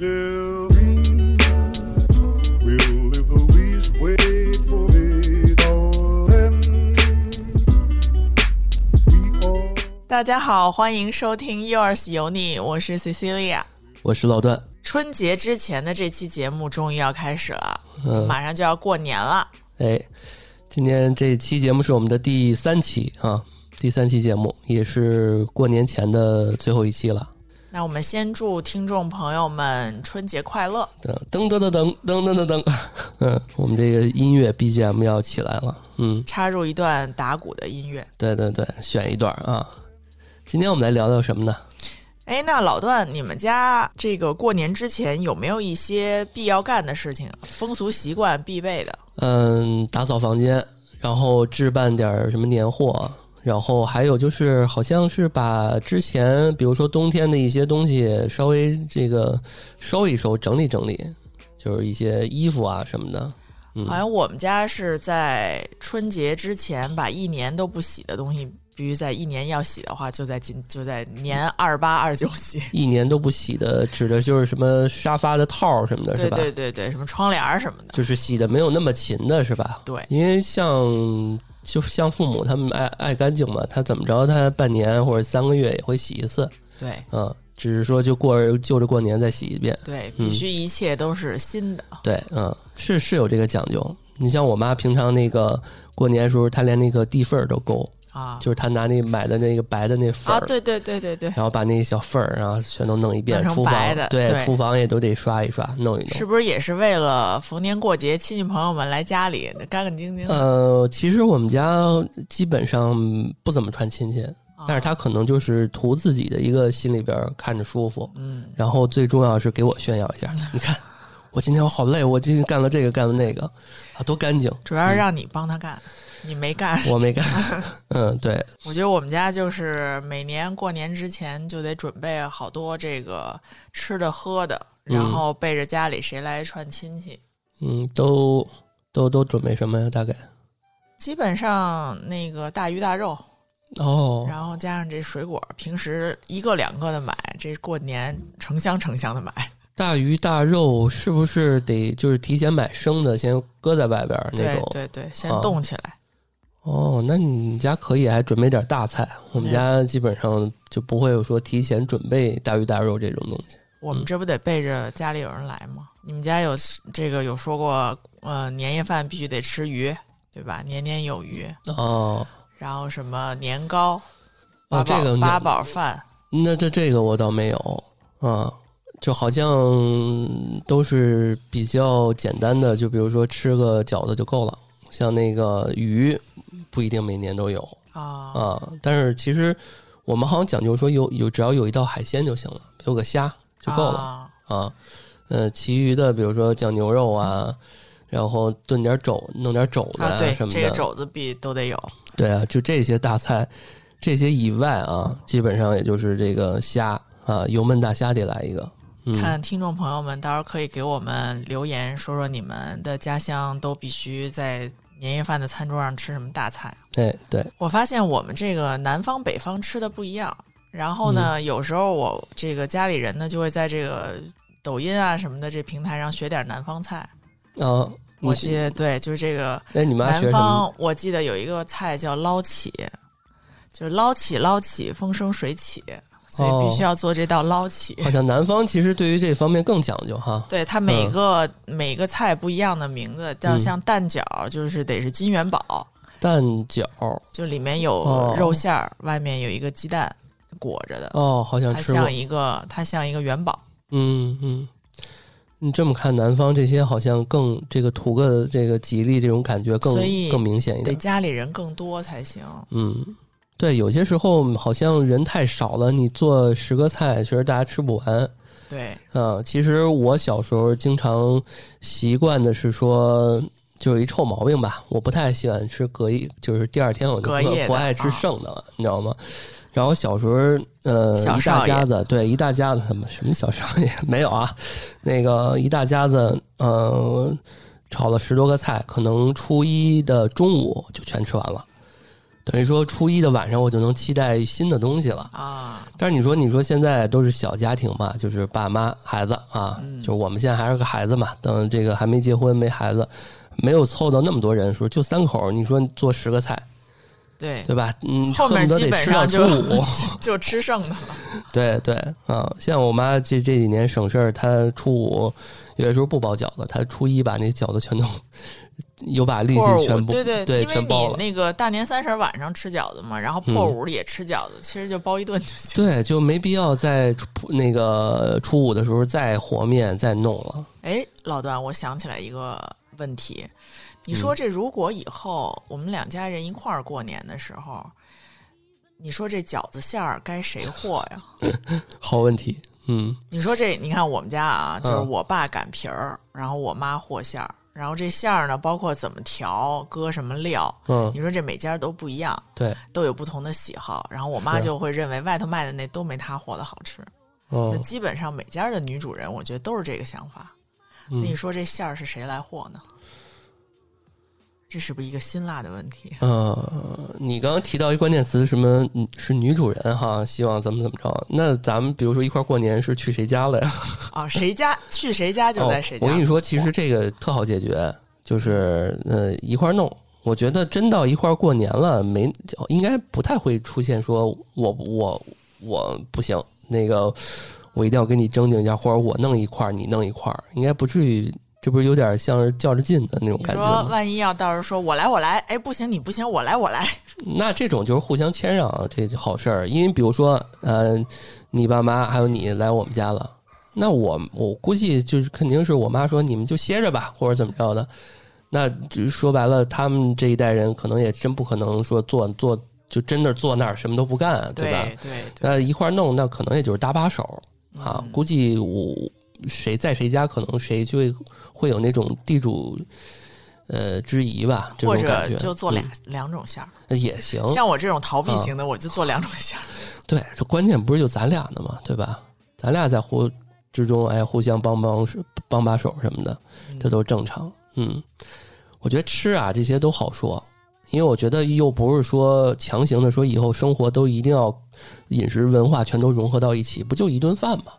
大家好，欢迎收听 Yours 有你，我是 Cecilia。我是老段。春节之前的这期节目终于要开始了，嗯马上就要过年了。哎，今天这期节目是我们的第三期啊，第三期节目也是过年前的最后一期了。那我们先祝听众朋友们春节快乐。噔噔噔噔噔噔噔噔，嗯，我们这个音乐 BGM 要起来了。嗯，插入一段打鼓的音乐。对对对，选一段啊。今天我们来聊聊什么呢？哎，那老段，你们家这个过年之前有没有一些必要干的事情、风俗习惯必备的？嗯，打扫房间，然后置办点儿什么年货，然后还有就是，好像是把之前，比如说冬天的一些东西稍微这个收一收、整理整理，就是一些衣服啊什么的。嗯好像我们家是在春节之前把一年都不洗的东西，必须在一年要洗的话，就在今就在年二八二九洗。一年都不洗的，指的就是什么沙发的套儿什么的，是对吧？对对对，什么窗帘儿什么的。就是洗的没有那么勤的，是吧？对，因为像就像父母他们爱爱干净嘛，他怎么着他半年或者三个月也会洗一次，对嗯，只是说就过就着过年再洗一遍。对，嗯必须一切都是新的。对，嗯，是是有这个讲究。你像我妈平常那个过年的时候，她连那个地缝儿都勾，啊就是他拿那买的那个白的那粉儿，啊！对对对对对，然后把那小缝儿，然后全都弄一遍。厨房的对，对厨房也都得刷一刷，弄一弄。是不是也是为了逢年过节亲戚朋友们来家里干干净净？呃，其实我们家基本上不怎么串亲戚，啊但是他可能就是图自己的一个心里边儿看着舒服，嗯，然后最重要是给我炫耀一下，你看我今天我好累，我今天干了这个干了那个，啊，多干净，主要是让你帮他干，你没干。我没干，嗯，对，我觉得我们家就是每年过年之前就得准备好多这个吃的喝的，嗯然后背着家里谁来串亲戚。嗯，都都都准备什么呀？大概基本上那个大鱼大肉，哦，然后加上这水果，平时一个两个的买，这过年成箱成箱的买。大鱼大肉是不是得就是提前买生的，先搁在外边儿那对种？对对，先啊冻起来。哦，那你家可以还准备点大菜。我们嗯家基本上就不会有说提前准备大鱼大肉这种东西。我们这不得备着家里有人来吗？你们家有这个有说过，呃，年夜饭必须得吃鱼，对吧？年年有余。哦，然后什么年糕、哦八宝、这个八宝饭，那这这个我倒没有啊，就好像都是比较简单的，就比如说吃个饺子就够了。像那个鱼不一定每年都有。啊，啊，但是其实我们好像讲究说有有只要有一道海鲜就行了，有个虾就够了。啊。啊，呃，其余的比如说酱牛肉啊，然后炖点肘，弄点肘子啊，对，什么的，这个肘子必都得有。对啊，就这些大菜，这些以外啊，基本上也就是这个虾啊，油焖大虾得来一个，嗯，看听众朋友们，到时候可以给我们留言，说说你们的家乡都必须在年夜饭的餐桌上吃什么大菜。哎，对，我发现我们这个南方北方吃的不一样，然后呢，嗯有时候我这个家里人呢就会在这个抖音啊什么的这平台上学点南方菜。啊，我记得对，就是这个哎，你妈南？方，我记得有一个菜叫捞起，就是捞起捞起，风生水起，所以必须要做这道捞起。好像南方其实对于这方面更讲究哈。对它每个、每个菜不一样的名字，叫嗯像蛋饺，就是得是金元宝，蛋饺，就里面有哦肉馅儿，外面有一个鸡蛋裹着的，哦，好像吃它像，一个它像一个元宝。嗯嗯。你这么看，南方这些好像更这个图个这个吉利这种感觉更更明显一点。得家里人更多才行。嗯，对，有些时候好像人太少了，你做十个菜，其实大家吃不完。对，啊，其实我小时候经常习惯的是说，就是一臭毛病吧，我不太喜欢吃隔夜，就是第二天我就不不爱吃啊剩的了，你知道吗？然后小时候，呃，一大家子，对，一大家子，什么什么小少爷 没有啊？那个一大家子，呃，炒了十多个菜，可能初一的中午就全吃完了。等于说初一的晚上我就能期待新的东西了。啊，但是你说，你说现在都是小家庭嘛，就是爸妈、孩子啊，嗯就是我们现在还是个孩子嘛，等这个还没结婚、没孩子，没有凑到那么多人数，就三口，你说做十个菜，对，对吧？嗯，后面基本上就。就吃剩的了。对对啊，像我妈这这几年省事儿，她初五有的时候不包饺子，她初一把那饺子全都有把力气全部对对，对因为。你那个大年三十晚上吃饺子嘛，然后破五也吃饺子，其实就包一顿就行。对，就没必要在初那个初五的时候再和面再弄了。哎，老段，我想起来一个问题，你嗯说这如果以后我们两家人一块儿过年的时候，你说这饺子馅儿该谁和呀？好问题，嗯你说这，你看我们家啊，就是嗯我爸擀皮儿，然后我妈和馅儿，然后这馅儿呢，包括怎么调，搁什么料，嗯，你说这每家都不一样，对，都有不同的喜好。然后我妈就会认为外头卖的那都没她和的好吃。那嗯基本上每家的女主人，我觉得都是这个想法。那嗯你说这馅儿是谁来和呢？这是不是一个辛辣的问题？呃，你刚刚提到一关键词，什么嗯是女主人哈，希望怎么怎么着？那咱们比如说一块儿过年是去谁家了呀？啊，谁家去谁家就在谁家。哦。我跟你说，其实这个特好解决，就是呃一块儿弄。我觉得真到一块儿过年了，没应该不太会出现说我我我不行，那个我一定要跟你争竞一下，或者我弄一块儿你弄一块儿，应该不至于。这不是有点像是较着劲的那种感觉吗？万一要到时候说我来我来，哎不行你不行我来我来，那这种就是互相谦让，这好事儿。因为比如说，呃，你爸妈还有你来我们家了，那我我估计就是肯定是我妈说你们就歇着吧，或者怎么着的。那就是说白了，他们这一代人可能也真不可能说坐坐就真的坐那儿什么都不干，对吧？对对那一块儿弄，那可能也就是搭把手啊。嗯估计我谁在谁家，可能谁就会会有那种地主呃之谊吧，这或种感觉者就做俩、嗯两种馅儿。也行。像我这种逃避啊型的，我就做两种馅儿。对，这关键不是就咱俩的嘛，对吧？咱俩在互之中，哎，互相帮帮手、帮把手什么的，这都正常。嗯，我觉得吃啊这些都好说，因为我觉得又不是说强行的说以后生活都一定要饮食文化全都融合到一起，不就一顿饭嘛，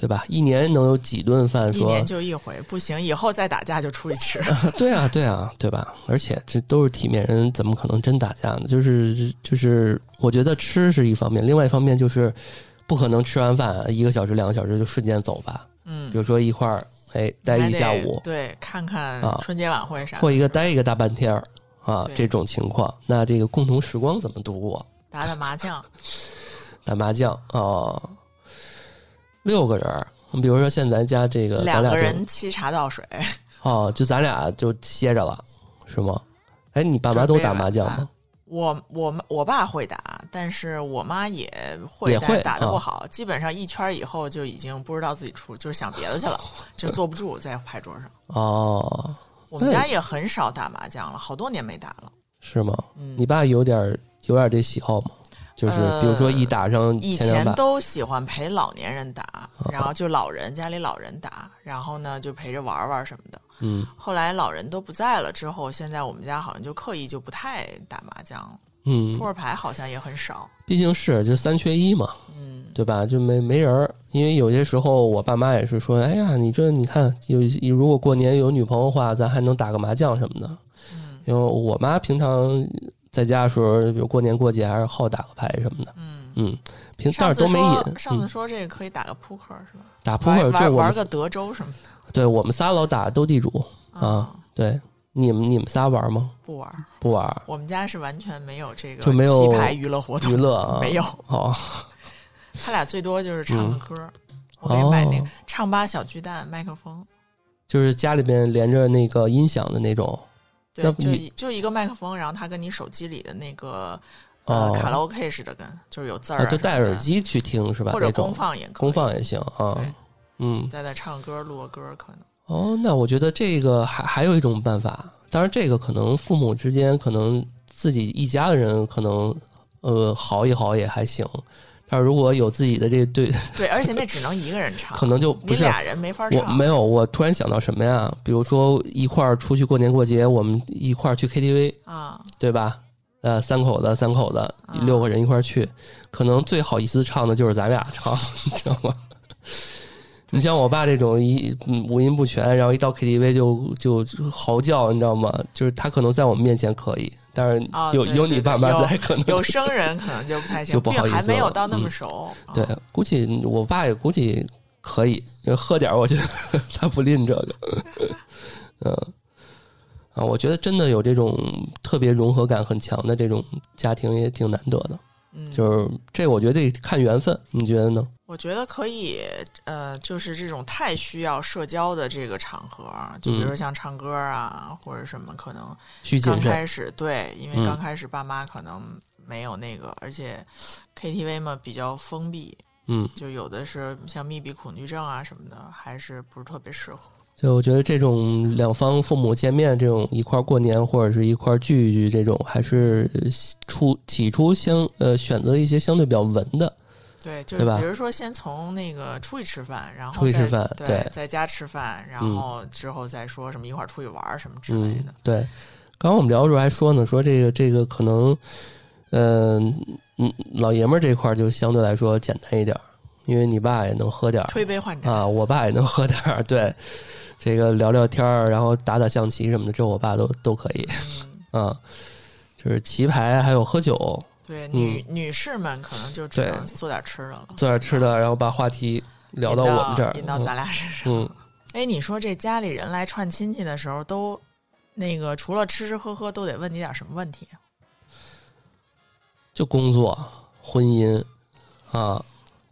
对吧？一年能有几顿饭说？一年就一回，不行，以后再打架就出去吃。对啊，对啊，对吧？而且这都是体面人，怎么可能真打架呢？就是就是，我觉得吃是一方面，另外一方面就是不可能吃完饭一个小时、两个小时就瞬间走吧。嗯比，如说一块儿哎待一下午，对，看看啊春节晚会啥的，或一个待一个大半天儿啊，这种情况，那这个共同时光怎么度过？打打麻将，打麻将啊，六个人你，比如说现在咱家这个两个人沏茶倒水，哦，就咱俩就歇着了，是吗？哎，你爸妈都打麻将吗？我我妈我爸会打，但是我妈也会，也会打的不啊好。基本上一圈以后就已经不知道自己出，就是想别的去了，就坐不住在牌桌上。哦，我们家也很少打麻将了，好多年没打了。是吗？嗯，你爸有点有点这喜好吗？就是比如说一打上呃以前都喜欢陪老年人打，然后就老人家里老人打，然后呢就陪着玩玩什么的。嗯后来老人都不在了之后，现在我们家好像就刻意就不太打麻将了，嗯扑，克牌好像也很少。毕竟是就三缺一嘛，嗯，对吧？就没没人儿，因为有些时候我爸妈也是说，哎呀，你这你看有如果过年有女朋友的话，咱还能打个麻将什么的。嗯因为我妈平常在家的时候，比如过年过节还是好打个牌什么的，嗯，嗯，平但是都没瘾。上次嗯，说这个可以打个扑克是吧？打扑克就玩个德州什么的对我们仨老打斗地主啊，对，你们你们仨玩吗？不玩。不玩，我们家是完全没有这个就没有棋牌娱乐活动，娱乐啊，没有。哦 他俩最多就是唱个嗯歌。我给你买那个哦，唱吧小巨蛋麦克风，就是家里边连着那个音响的那种。对就一就一个麦克风，然后它跟你手机里的那个呃哦卡拉 OK 似的，跟就是有字儿就戴耳，机去听是吧？或者公放也可以公放也行啊。嗯，在那唱歌录个歌可能。哦，那我觉得这个还还有一种办法，当然这个可能父母之间可能自己一家的人可能呃好一好也还行，但是如果有自己的这对，对，而且那只能一个人唱，可能就不是你俩人没法我唱。没有，我突然想到什么呀？比如说一块儿出去过年过节，我们一块儿去 KTV，啊，对吧？呃，三口子三口子啊六个人一块儿去，可能最好意思唱的就是咱俩唱，你知道吗？你像我爸这种一嗯五音不全，然后一到 KTV 就就嚎叫，你知道吗？就是他可能在我们面前可以，但是啊有、有你爸妈在，可能有生人可能就不太行，就不好意思还没有到那么嗯熟。啊对，估计我爸也估计可以，因为喝点我觉得 他不吝这个，嗯啊，我觉得真的有这种特别融合感很强的这种家庭也挺难得的，嗯，就是这我觉得得看缘分，你觉得呢？我觉得可以，呃，就是这种太需要社交的这个场合，就比如说嗯。像唱歌啊，或者什么，可能刚开始对，因为嗯。刚开始爸妈可能没有那个，而且 KTV 嘛比较封闭，嗯，就有的是像密闭恐惧症啊什么的，还是不是特别适合。就我觉得这种两方父母见面，这种一块儿过年或者是一块儿聚一聚，这种还是初起初相呃选择一些相对比较文的，对，就是比如说先从那个出去吃饭，然后出去吃饭对，对在家吃饭，然嗯后之后再说什么一块儿出去玩儿什么之类嗯的。，对。刚刚我们聊的时候还说呢，说这个这个可能，嗯、嗯，老爷们儿这块儿就相对来说简单一点儿，因为你爸也能喝点儿推杯换盏，啊，我爸也能喝点儿，对，这个聊聊天儿，然后打打象棋什么的，这我爸都都可以嗯，啊。就是棋牌，还有喝酒，对，嗯女女士们可能就只对能做点吃的了，做点吃的，然后把话题聊到我们这儿，引到咱俩身上。嗯，哎，你说这家里人来串亲戚的时候，都那个除了吃吃喝喝，都得问你点什么问题？就工作、婚姻啊，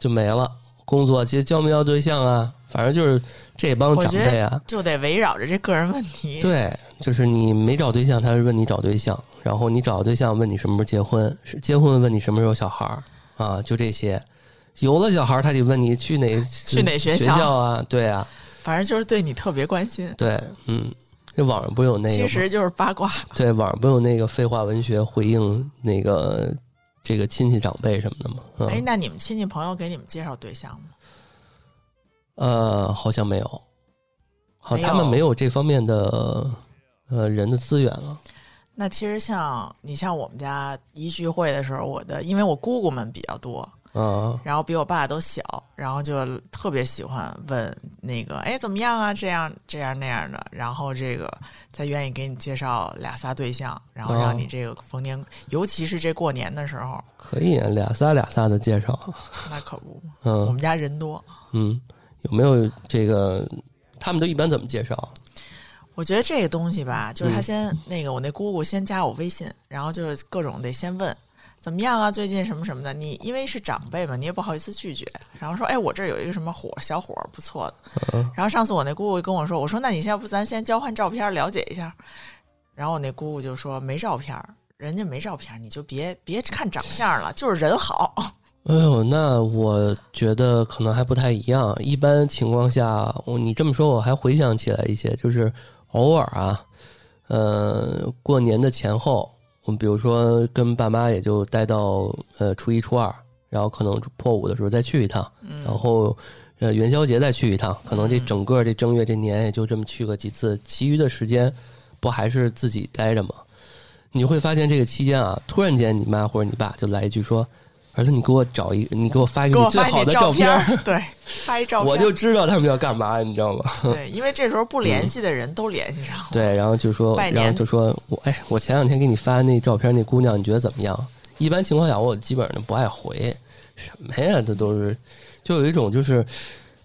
就没了。工作其实交没交对象啊，反正就是这帮长辈啊，就得围绕着这个人问题。对，就是你没找对象，他是问你找对象；然后你找对象，问你什么时候结婚；是结婚问你什么时候有小孩儿啊，就这些。有了小孩儿，他得问你去哪 去哪学学校啊？对啊，反正就是对你特别关心。对，嗯，这网上不有那个？其实就是八卦。对，网上不有那个废话文学回应那个这个亲戚长辈什么的吗？嗯、哎，那你们亲戚朋友给你们介绍对象吗？呃，好像没有，好像他们没有这方面的呃人的资源了。那其实像你像我们家一聚会的时候，我的因为我姑姑们比较多，嗯，然后比我爸都小，然后就特别喜欢问那个，哎，怎么样啊？这样这样那样的，然后这个再愿意给你介绍俩仨对象，然后让哦你这个逢年，尤其是这过年的时候，可以啊俩仨俩仨的介绍。那可不，嗯我嗯们家人多。嗯，有没有这个？他们都一般怎么介绍？我觉得这个东西吧，就是他嗯先、那个我那姑姑先加我微信，然后就是各种得先问怎么样啊，最近什么什么的。你因为是长辈嘛，你也不好意思拒绝，然后说哎，我这儿有一个什么火小伙儿不错的。嗯然后上次我那姑姑跟我说，我说那你要不咱先交换照片了解一下。然后我那姑姑就说没照片儿，人家没照片儿，你就别别看长相了，就是人好。哎呦，那我觉得可能还不太一样。一般情况下，我你这么说，我还回想起来一些，就是偶尔啊，呃，过年的前后，我们比如说跟爸妈也就待到呃初一、初二，然后可能破五的时候再去一趟，嗯然后呃元宵节再去一趟，可能这嗯整个这正月这年也就这么去个几次，其余的时间不还是自己待着吗？你会发现这个期间啊，突然间你妈或者你爸就来一句说：“儿子，你给我找一，你给我发一个你最好的照片儿。对，发一照 我就知道他们要干嘛，你知道吗？对，因为这时候不联系的人都联系上了。对，然后就说，然后就说我哎，我前两天给你发那照片，那姑娘你觉得怎么样？一般情况下，我基本上不爱回，什么呀？这都是，就有一种就是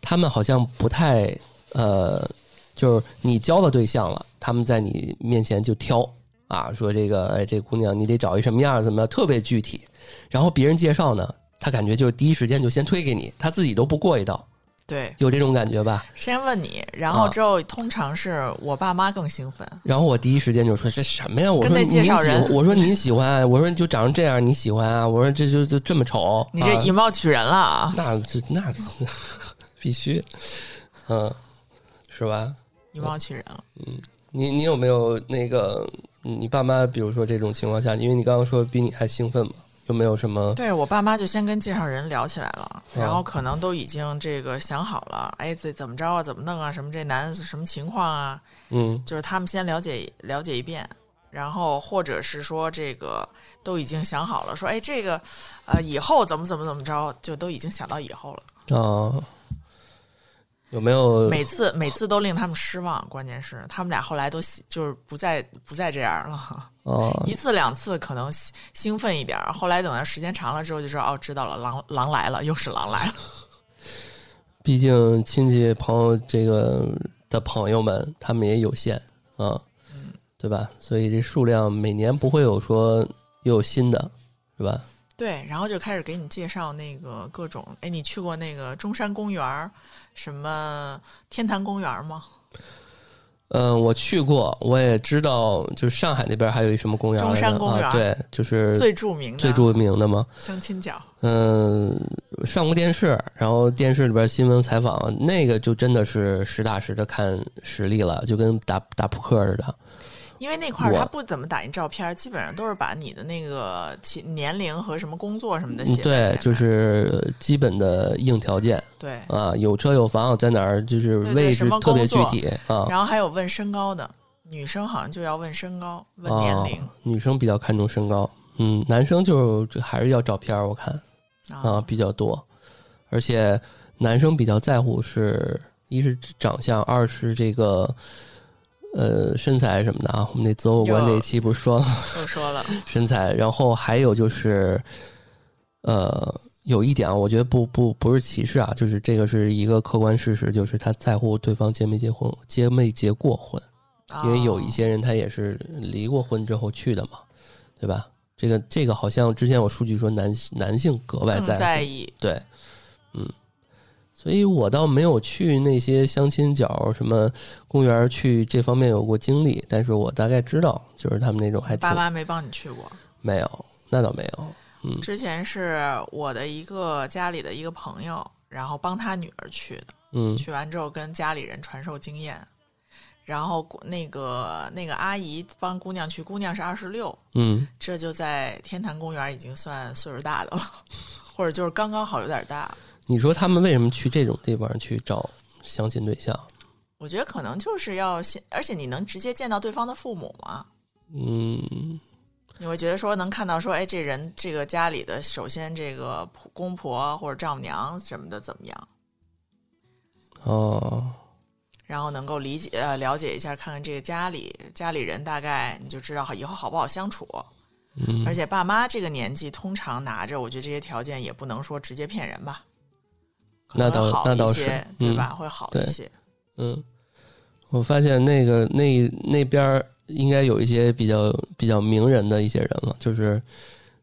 他们好像不太呃，就是你交了对象了，他们在你面前就挑啊，说这个哎，这姑娘你得找一什么样，怎么样，特别具体。然后别人介绍呢，他感觉就是第一时间就先推给你，他自己都不过一道，对，有这种感觉吧？先问你，然后啊之后通常是我爸妈更兴奋。然后我第一时间就说这什么呀？我说您喜介绍人我说您喜欢，我说就长成这样你喜欢啊？我说这就就这么丑，你这啊以貌取人了啊！那这那必须，嗯，是吧？以貌取人了。你你有没有那个你爸妈，比如说这种情况下，因为你刚刚说比你还兴奋嘛，有没有什么？对我爸妈就先跟介绍人聊起来了，哦然后可能都已经这个想好了，哎，这怎么着啊，怎么弄啊，什么这男的什么情况啊，嗯就是他们先了解了解一遍，然后或者是说这个都已经想好了，说哎这个呃以后怎么怎么怎么着，就都已经想到以后了。啊，有没有每次每次都令他们失望，关键是他们俩后来都喜就是不再不再这样了。啊一次两次可能兴兴奋一点儿，后来等到时间长了之后就知道哦，知道了，狼狼来了，又是狼来了。毕竟亲戚朋友这个的朋友们，他们也有限啊，对吧？所以这数量每年不会有说又有新的，是吧？对，然后就开始给你介绍那个各种，哎，你去过那个中山公园儿，什么天坛公园吗？嗯，我去过，我也知道，就是上海那边还有一什么公园中山公园啊，对，就是最著名的最著名的吗。相亲角，嗯，上过电视，然后电视里边新闻采访，那个就真的是实打实的看实力了，就跟打打扑克似的。因为那块儿他不怎么打印照片儿，基本上都是把你的那个其年龄和什么工作什么的嗯写对就是基本的硬条件对，啊，有车有房，在哪儿就是位置特别具体啊。然后还有问身高的，女生好像就要问身高、问年龄啊，女生比较看重身高，嗯，男生就就还是要照片儿，我看啊比较多，而且男生比较在乎是一是长相，二是这个呃身材什么的啊。我们那择偶观那期不是说又 说了，身材，然后还有就是呃。有一点啊，我觉得不不不是歧视啊，就是这个是一个客观事实，就是他在乎对方结没结婚，结没结过婚。因为有一哦些人他也是离过婚之后去的嘛，对吧？这个这个好像之前有数据说男男性格外在意，在意，对，嗯，所以我倒没有去那些相亲角、什么公园去这方面有过经历，但是我大概知道，就是他们那种还挺爸妈没帮你去过。没有，那倒没有，嗯之前是我的一个家里的一个朋友，然后帮他女儿去的，嗯去完之后跟家里人传授经验。然后那个那个阿姨帮姑娘去，姑娘是二十六，嗯这就在天坛公园已经算岁数大的了，或者就是刚刚好有点大。你说他们为什么去这种地方去找相亲对象？我觉得可能就是要先，而且你能直接见到对方的父母吗，嗯。你会觉得说能看到说，哎，这人这个家里的首先这个公婆或者丈母娘什么的怎么样，哦。然后能够理解呃了解一下，看看这个家里家里人大概你就知道以后好不好相处。嗯，而且爸妈这个年纪通常拿着，我觉得这些条件也不能说直接骗人吧，可那倒那倒是对嗯吧？会好一些。嗯，我发现那个那那边儿应该有一些比较比较名人的一些人了，就是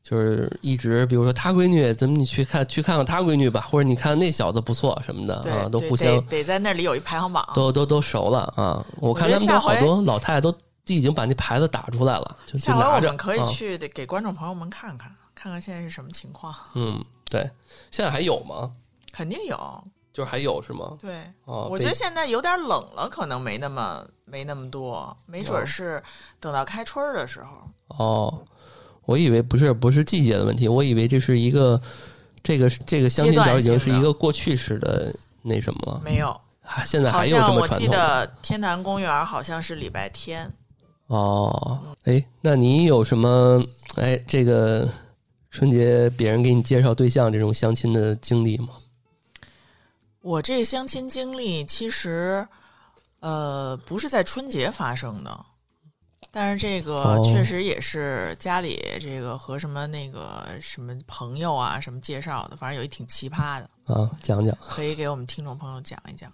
就是一直比如说他闺女，怎么你去看去看看他闺女吧，或者你看那小子不错什么的，啊，都互相得得在那里有一排行榜。都都都熟了啊。我看他们都好多老太太都已经把那牌子打出来了，下回我们可以啊去得给观众朋友们看看，看看现在是什么情况。嗯，对，现在还有吗？肯定有，就是还有是吗？对，哦，我觉得现在有点冷了，可能没那么没那么多，没准是等到开春儿的时候。哦，我以为不是不是季节的问题，我以为这是一个这个这个相亲角已经是一个过去式的那什么了，没有，还现在好还有这像我记么传统得天坛公园好像是礼拜天。哦？哎，那你有什么哎这个春节别人给你介绍对象这种相亲的经历吗？我这相亲经历其实，呃，不是在春节发生的，但是这个哦确实也是家里这个和什么那个什么朋友啊什么介绍的，反正有一挺奇葩的，啊，讲讲可以给我们听众朋友讲一讲。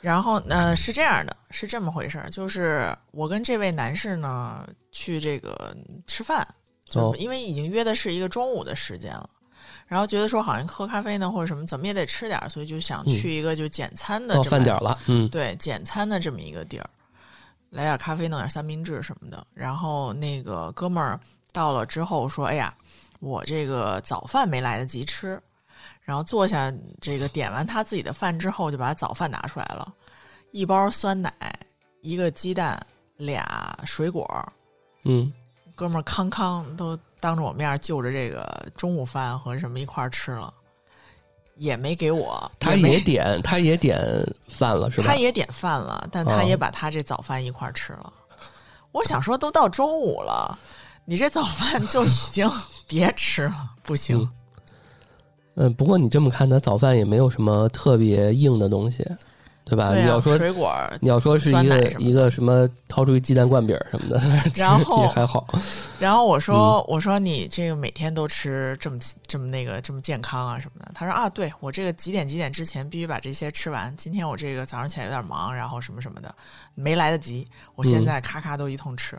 然后呃是这样的，是这么回事儿，就是我跟这位男士呢去这个吃饭，因为已经约的是一个中午的时间了，然后觉得说好像喝咖啡呢或者什么怎么也得吃点儿，所以就想嗯去一个就简餐的到饭点了，嗯对简餐的这么一个地儿，来点咖啡，弄点三明治什么的。然后那个哥们儿到了之后说：“哎呀，我这个早饭没来得及吃。”然后坐下，这个点完他自己的饭之后，就把早饭拿出来了，一包酸奶，一个鸡蛋，俩水果。嗯哥们儿康康都当着我面儿就着这个中午饭和什么一块儿吃了，也没给我，他也点他也点饭了是吧？他也点饭了，但他哦也把他这早饭一块儿吃了。我想说，都到中午了，你这早饭就已经 别吃了，不行。嗯嗯，不过你这么看，他早饭也没有什么特别硬的东西，对吧？对啊，你要说水果儿你要说是一个一个什么掏出一鸡蛋灌饼什么的，然后 还好。然后我嗯说：“我说你这个每天都吃这么这么那个这么健康啊什么的。”他说：“啊，对我这个几点几点之前必须把这些吃完。今天我这个早上起来有点忙，然后什么什么的没来得及，我现在咔咔都一通吃。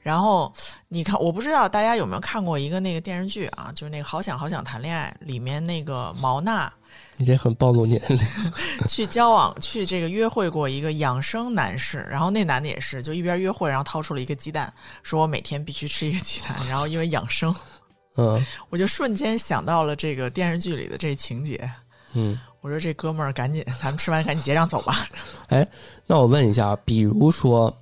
然后你看，我不知道大家有没有看过一个那个电视剧啊，就是那个《好想好想谈恋爱》里面那个毛娜你这很暴露年龄。去交往去这个约会过一个养生男士，然后那男的也是，就一边约会，然后掏出了一个鸡蛋，说我每天必须吃一个鸡蛋，然后因为养生。嗯我就瞬间想到了这个电视剧里的这情节。嗯，我说这哥们儿赶紧，咱们吃完赶紧结账走吧。哎那我问一下，比如说，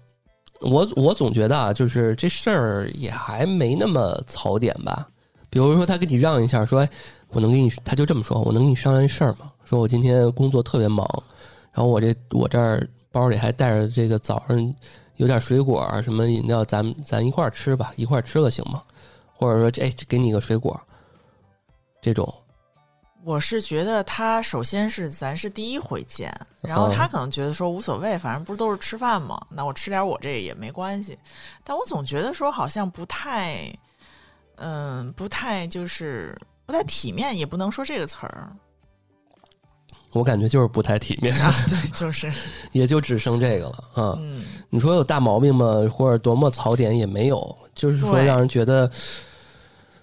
我我总觉得啊，就是这事儿也还没那么槽点吧。比如说，他给你让一下，说，哎，我能跟你，他就这么说，我能跟你商量一事儿吗？说我今天工作特别忙，然后我这我这儿包里还带着这个早上有点水果啊什么饮料，咱咱一块儿吃吧，一块儿吃了行吗？或者说，这哎，给你个水果，这种，我是觉得他首先是咱是第一回见，然后他可能觉得说无所谓，反正不是都是吃饭嘛，那我吃点我这个也没关系。但我总觉得说好像不太，嗯，不太就是不太体面，也不能说这个词儿我感觉就是不太体面，啊。对，就是 也就只剩这个了啊。嗯，你说有大毛病吗？或者多么槽点也没有，就是说让人觉得，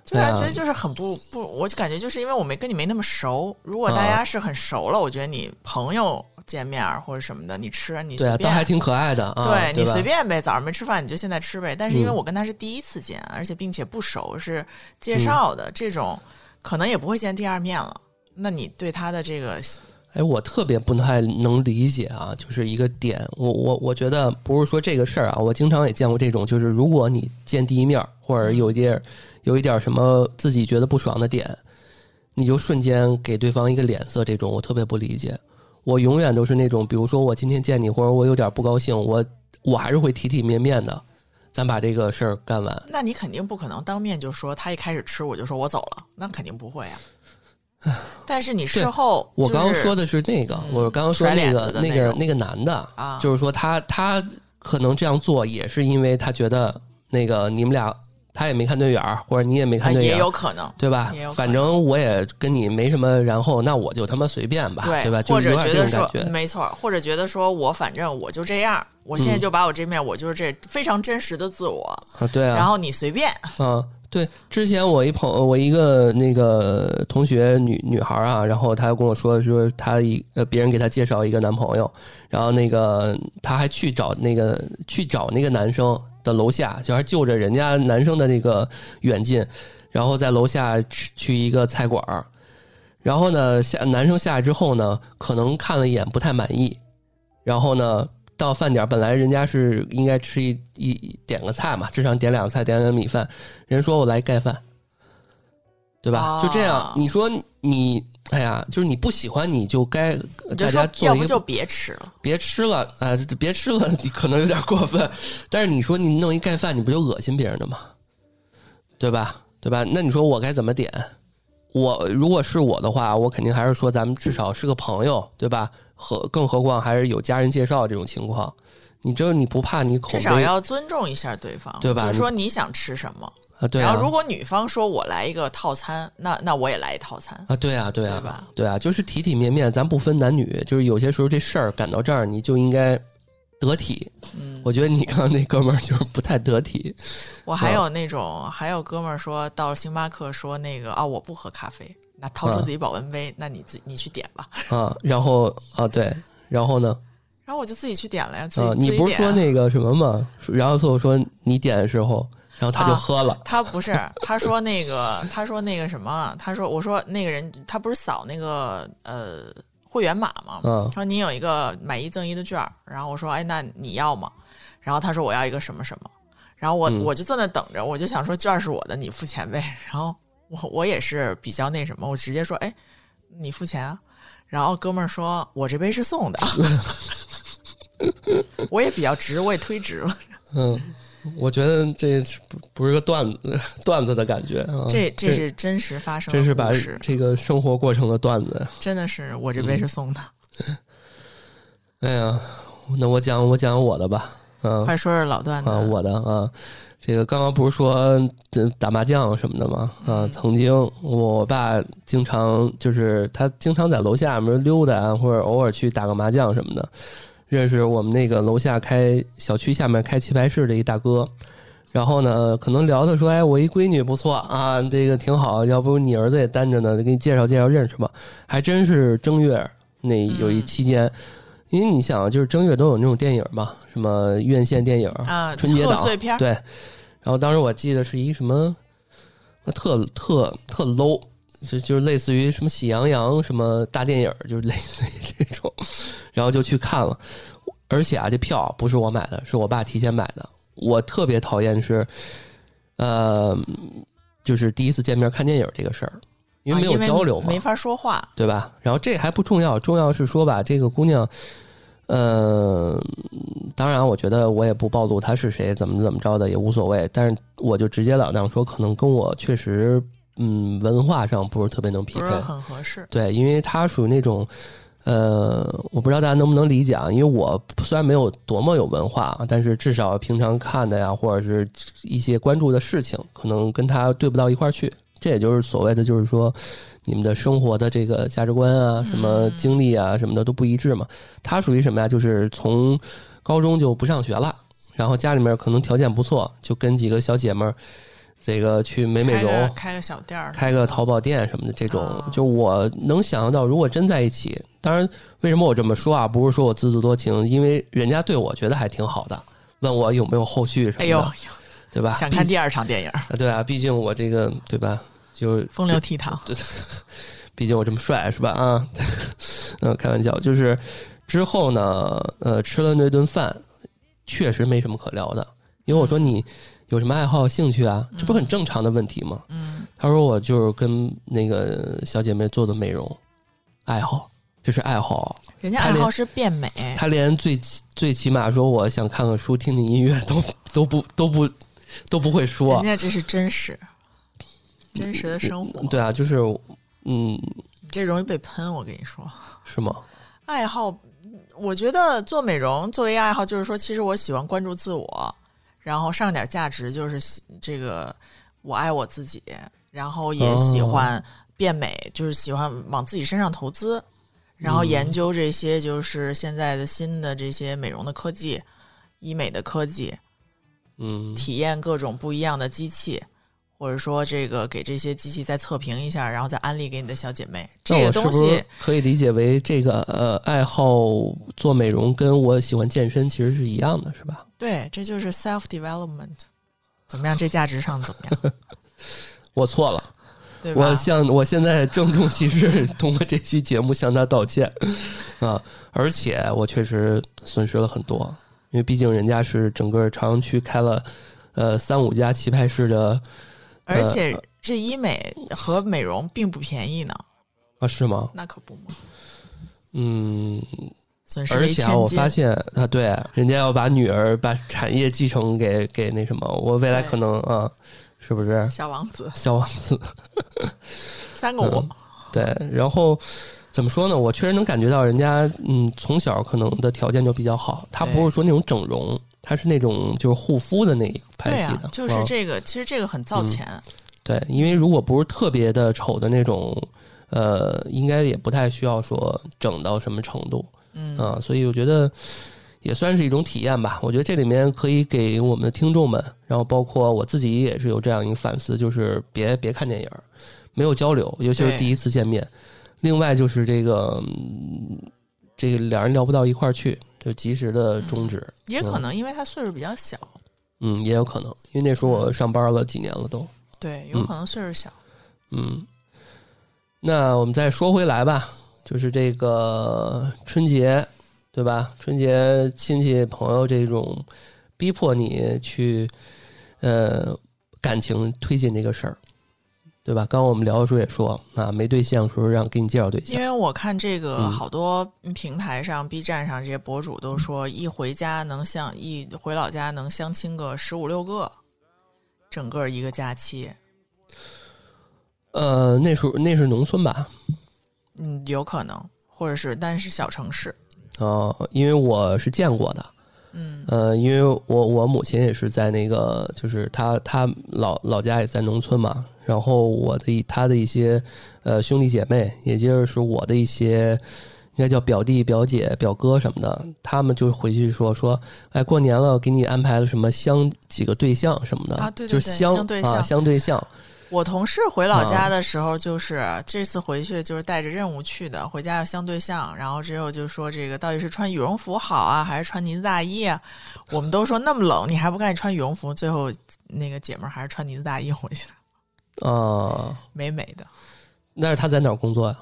就让人觉得就是很不不，我就感觉就是因为我没跟你没那么熟。如果大家是很熟了，我觉得你朋友见面或者什么的，你吃你对啊，随便。都还挺可爱的啊，对你随便呗，早上没吃饭你就现在吃呗。但是因为嗯我跟他是第一次见，而且并且不熟，是介嗯绍的，这种可能也不会见第二面了。那你对他的这个哎，我特别不太能理解啊，就是一个点，我我我觉得不是说这个事儿啊，我经常也见过这种，就是如果你见第一面，或者有一点有一点什么自己觉得不爽的点，你就瞬间给对方一个脸色，这种我特别不理解。我永远都是那种，比如说我今天见你，或者我有点不高兴，我我还是会体体面面的，咱把这个事儿干完。那你肯定不可能当面就说他一开始吃我就说我走了，那肯定不会啊。但是你事后、我刚刚说的是那个，嗯我刚刚说那个那那个那个男的，啊，就是说他他可能这样做也是因为他觉得那个你们俩他也没看对眼儿，或者你也没看对眼儿，也有可能。对吧？反正我也跟你没什么，然后那我就他妈随便吧，对吧？就或者觉得说。没错，或者觉得说我反正我就这样，我现在嗯就把我这面我就是这非常真实的自我，啊，对啊，然后你随便，啊，对，之前我一朋我一个那个同学女女孩啊，然后她跟我说说她一呃别人给她介绍一个男朋友，然后那个她还去找那个去找那个男生的楼下，就还就着人家男生的那个远近，然后在楼下去去一个菜馆儿，然后呢下男生下来之后呢，可能看了一眼不太满意，然后呢。到饭点，本来人家是应该吃一一点个菜嘛，至少点两个菜，点点米饭。人说我来盖饭，对吧？哦就这样，你说你，哎呀，就是你不喜欢，你就该大你就说家做一个要不就别吃了。别吃了啊、这别吃了，你 可能有点过分。但是你说你弄一盖饭，你不就恶心别人的吗？对吧？对吧？那你说我该怎么点？我如果是我的话，我肯定还是说咱们至少是个朋友，对吧？何更何况还是有家人介绍这种情况，你这你不怕你口至少要尊重一下对方，对吧就是说你想吃什么，啊？对啊然后，如果女方说我来一个套餐，那那我也来一套餐。啊，对啊，对啊，对吧对啊，就是体体面面，咱不分男女，就是有些时候这事儿赶到这儿，你就应该得体。嗯，我觉得你刚刚那哥们儿就是不太得体，我还有那种，还有哥们儿说到了星巴克说那个啊，我不喝咖啡，那掏出啊自己保温杯，那你自你去点吧。啊，然后啊，对，然后呢，然后我就自己去点了呀，自己、啊，你不是说那个什么吗？然后最后说你点的时候，然后他就啊喝了，他不是，他说那个，他说那个什么，他说我说那个人他不是扫那个呃会员码吗？嗯说您有一个买一赠一的券儿，然后我说哎那你要吗？然后他说我要一个什么什么，然后我、嗯我就坐那等着，我就想说券儿是我的，你付钱呗。然后我我也是比较那什么，我直接说哎你付钱啊。然后哥们儿说我这杯是送的，我也比较直，我也推直了。嗯，我觉得这不不是个段子 段子的感觉。啊，这这是真实发生的真是把，这个生活过程的段子。真的是我这杯是送的。哎呀，那我讲我讲我的吧，嗯。快说说老段子，啊，我的啊，这个刚刚不是说这打麻将什么的吗？啊，嗯。曾经我爸经常就是他经常在楼下面溜达啊，或者偶尔去打个麻将什么的。认识我们那个楼下开小区下面开棋牌室的一大哥，然后呢，可能聊的说，哎，我一闺女不错啊，这个挺好，要不你儿子也单着呢，给你介绍介绍认识吧。还真是正月那有一嗯期间，因为你想，就是正月都有那种电影嘛，什么院线电影啊，春节档对，然后当时我记得是一什么，特特特 low，就就是类似于什么喜羊羊什么大电影儿，就是类似于这种，然后就去看了，而且啊，这票不是我买的，是我爸提前买的。我特别讨厌是，呃，就是第一次见面看电影这个事儿，因为没有交流嘛，没法说话。对吧？然后这还不重要，重要是说吧，这个姑娘，呃，当然，我觉得我也不暴露她是谁，怎么怎么着的也无所谓。但是我就直截了当说，可能跟我确实，嗯，文化上不是特别能匹配。很合适，对，因为她属于那种，呃，我不知道大家能不能理解啊。因为我虽然没有多么有文化，但是至少平常看的呀，或者是一些关注的事情，可能跟他对不到一块儿去。这也就是所谓的，就是说你们的生活的这个价值观啊、什么经历啊、什么的都不一致嘛。他属于什么呀？就是从高中就不上学了，然后家里面可能条件不错，就跟几个小姐们儿这个去美美开容，个开个小店儿，开个淘宝店什么的，这种啊就我能想象到，如果真在一起，当然为什么我这么说啊？不是说我自作多情，因为人家对我觉得还挺好的，问我有没有后续什么的，哎呦，对吧？想看第二场电影，啊，对啊，毕竟我这个对吧，就 风流倜傥，对毕竟我这么帅是吧？啊，嗯，开玩笑，就是之后呢，呃，吃了那顿饭，确实没什么可聊的，因为我说你有什么爱好、兴趣啊，这不很正常的问题吗？嗯，他说我就是跟那个小姐妹做的美容爱好，就是爱好。人家爱好是变美，他连最起最起码说我想看看书、听听音乐都都不都不都不会说人。家这是真实，真实的生活，对啊，就是嗯，你这容易被喷，我跟你说。是吗？爱好，我觉得做美容作为爱好，就是说，其实我喜欢关注自我，然后上点价值，就是这个我爱我自己，然后也喜欢变美，就是喜欢往自己身上投资，然后研究这些就是现在的新的这些美容的科技、医美的科技，嗯，体验各种不一样的机器。或者说，这个给这些机器再测评一下，然后再安利给你的小姐妹。这个东西，可以理解为这个呃爱好做美容跟我喜欢健身其实是一样的，是吧？对，这就是 self development。怎么样？这价值上怎么样？我错了，对？我向我现在郑重其事通过这期节目向他道歉啊！而且我确实损失了很多，因为毕竟人家是整个朝阳区开了呃三五家棋牌室的而且这医美和美容并不便宜呢，啊，是吗？那可不嘛，嗯，而且啊。我发现啊，对，人家要把女儿把产业继承给给那什么，我未来可能啊，是不是小王子小王子？三个我，嗯对，然后怎么说呢？我确实能感觉到人家，嗯，从小可能的条件就比较好。他不是说那种整容，他是那种就是护肤的那一派系的，，啊就是嗯这个，其实这个很造钱。对，因为如果不是特别的丑的那种，呃，应该也不太需要说整到什么程度嗯，啊、所以我觉得也算是一种体验吧。我觉得这里面可以给我们的听众们，然后包括我自己也是有这样一个反思，就是别别看电影，没有交流，尤其是第一次见面。另外就是这个，嗯这个两人聊不到一块儿去，就及时的终止。也可能因为他岁数比较小，嗯，也有可能，因为那时候我上班了几年了都。对，有可能岁数小。嗯，那我们再说回来吧，就是这个春节，对吧？春节亲戚朋友这种逼迫你去，呃，感情推进这个事儿，对吧？刚刚我们聊的时候也说啊，没对象时候让给你介绍对象因，为我看这个嗯好多平台上、B 站上这些博主都说，一回家能相一回老家能相亲个十五六个，整个一个假期，呃，那时候那是农村吧？嗯，有可能，或者是但是小城市，哦，因为我是见过的，嗯。呃，因为我我母亲也是在那个，就是她她老老家也在农村嘛，然后我的一她的一些呃兄弟姐妹，也就是我的一些应该叫表弟表姐表哥什么的，他们就回去说说，哎，过年了，给你安排了什么相几个对象什么的啊对对对就是相啊相对象相对象，我同事回老啊家的时候，就是、这次回去就是带着任务去的，回家要相对象，然后之后就说这个到底是穿羽绒服好啊，还是穿呢子大衣啊？我们都说那么冷，你还不赶紧穿羽绒服？最后那个姐们儿还是穿呢子大衣回去的，啊，美美的。那是他在哪儿工作呀？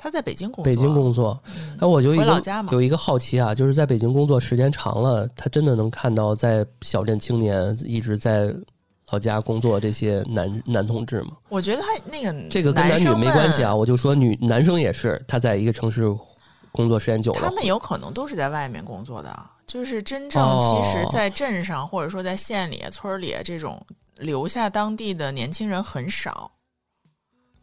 他在北京工作，北京工作。嗯那我就一个回老家嘛有一个好奇啊，就是在北京工作时间长了，他真的能看到在小镇青年一直在老家工作这些男男同志吗？我觉得他那个这个跟男女没关系啊，。我就说女男生也是，他在一个城市工作时间久了，他们有可能都是在外面工作的，就是真正哦其实，在镇上、或者说在县里、村里这种留下当地的年轻人很少，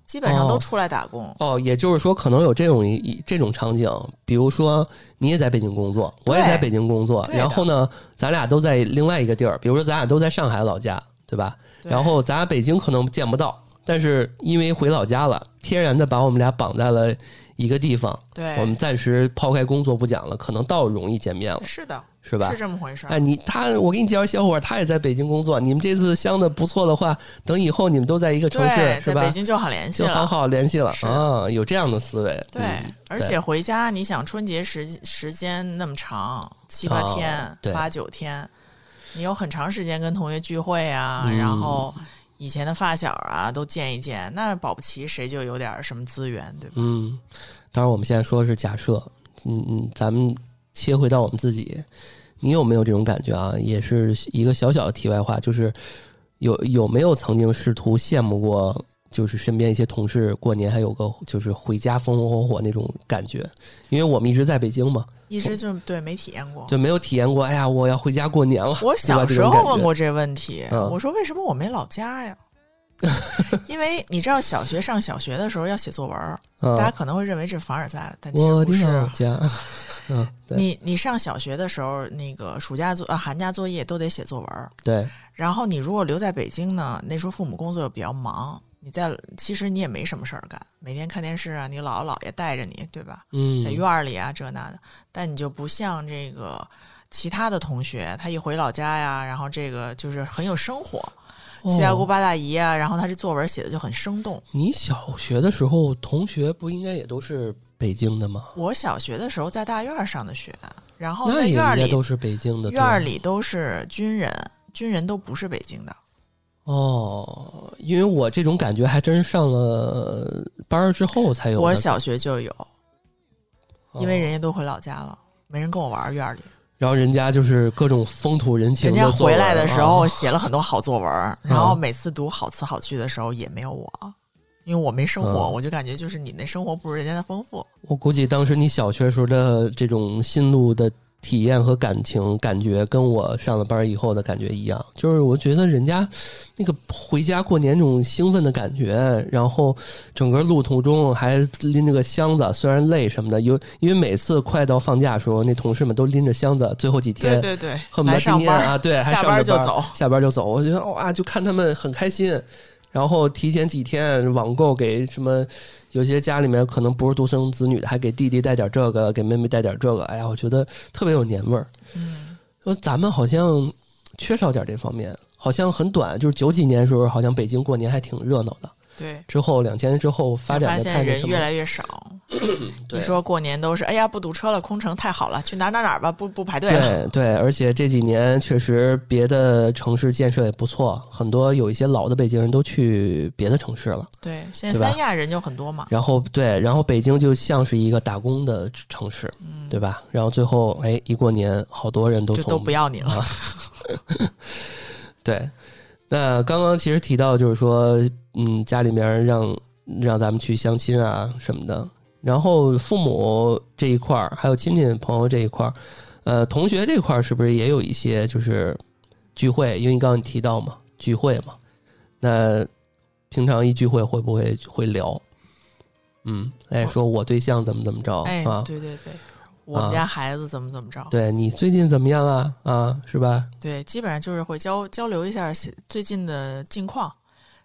基本上都哦出来打工。哦，也就是说，可能有这种一这种场景，比如说你也在北京工作，我也在北京工作，然后呢，咱俩都在另外一个地儿，比如说咱俩都在上海老家，对吧？对然后咱俩北京可能见不到，但是因为回老家了，天然的把我们俩绑在了一个地方，对，我们暂时抛开工作不讲了，可能倒容易见面了，是的，是吧是？这么回事儿。哎，你他，我给你介绍小伙儿，他也在北京工作。你们这次相的不错的话，等以后你们都在一个城对，市，是吧在北？京就好联系了就好。好联系了是啊，有这样的思维。对，嗯而且回家，你想春节时时间那么长，七八哦天、对八九天，你有很长时间跟同学聚会啊，嗯然后以前的发小啊都见一见，那保不齐谁就有点什么资源，对吧？嗯，当然我们现在说的是假设，嗯嗯，咱们切回到我们自己，你有没有这种感觉啊？也是一个小小的题外话，就是有有没有曾经试图羡慕过，就是身边一些同事过年还有个就是回家风风火火那种感觉？因为我们一直在北京嘛，一直就对没体验过。就没有体验过。哎呀，我要回家过年了。我小时候问过这问题，嗯我说为什么我没老家呀？因为你知道，小学上小学的时候要写作文，嗯大家可能会认为这是凡尔赛了，但其实不是 你你上小学的时候，那个暑假作啊寒假作业都得写作文，对，然后你如果留在北京呢，那时候父母工作又比较忙，你在其实你也没什么事儿干，每天看电视啊，你姥姥姥爷带着你，对吧？嗯在，院里啊这那的，但你就不像这个其他的同学，他一回老家呀，然后这个就是很有生活，七大姑哦八大姨啊，然后他这作文写的就很生动。你小学的时候，同学不应该也都是北京的吗？我小学的时候在大院上的学，然后那院里该都是北京的。院里都是军人，军人都不是北京的。哦，因为我这种感觉还真是上了班儿之后才有的。我小学就有，因为哦人家都回老家了，没人跟我玩院里。然后人家就是各种风土人情人家回来的时候啊写了很多好作文儿，然后每次读好词好句的时候也没有我，因为我没生活，嗯我就感觉就是你那生活不如人家的丰富。我估计当时你小学时候的这种心路的体验和感情感觉，跟我上了班以后的感觉一样。就是我觉得人家那个回家过年那种兴奋的感觉，然后整个路途中还拎着个箱子，虽然累什么的，有因为每次快到放假的时候，那同事们都拎着箱子，最后几天对对对，恨不得今天啊，对，还下上着班班就走。下班就走。我觉得哇，就看他们很开心，然后提前几天网购给什么，有些家里面可能不是独生子女的，还给弟弟带点这个，给妹妹带点这个。哎呀，我觉得特别有年味儿。嗯，说咱们好像缺少点这方面，好像很短，就是九几年的时候，好像北京过年还挺热闹的。对。之后两千年之后发展发现人越，来越少。对你说过年都是哎呀不堵车了，空城太好了，去哪哪哪吧，不不排队了。对对，而且这几年确实别的城市建设也不错，很多有一些老的北京人都去别的城市了。对，现在三亚人就很多嘛。然后对，然后北京就像是一个打工的城市，嗯，对吧？然后最后哎，一过年，好多人都从就都不要你了。对，那刚刚其实提到，就是说，嗯，家里面让让咱们去相亲啊什么的，然后父母这一块儿，还有亲戚朋友这一块儿，呃，同学这块儿是不是也有一些就是聚会？因为你刚刚提到嘛，聚会嘛，那平常一聚会会不会会聊？嗯，哎，说我对象怎么怎么着哎，啊？对对对，我们家孩子怎么怎么着？对你最近怎么样啊？啊，是吧？对，基本上就是会交交流一下最近的近况，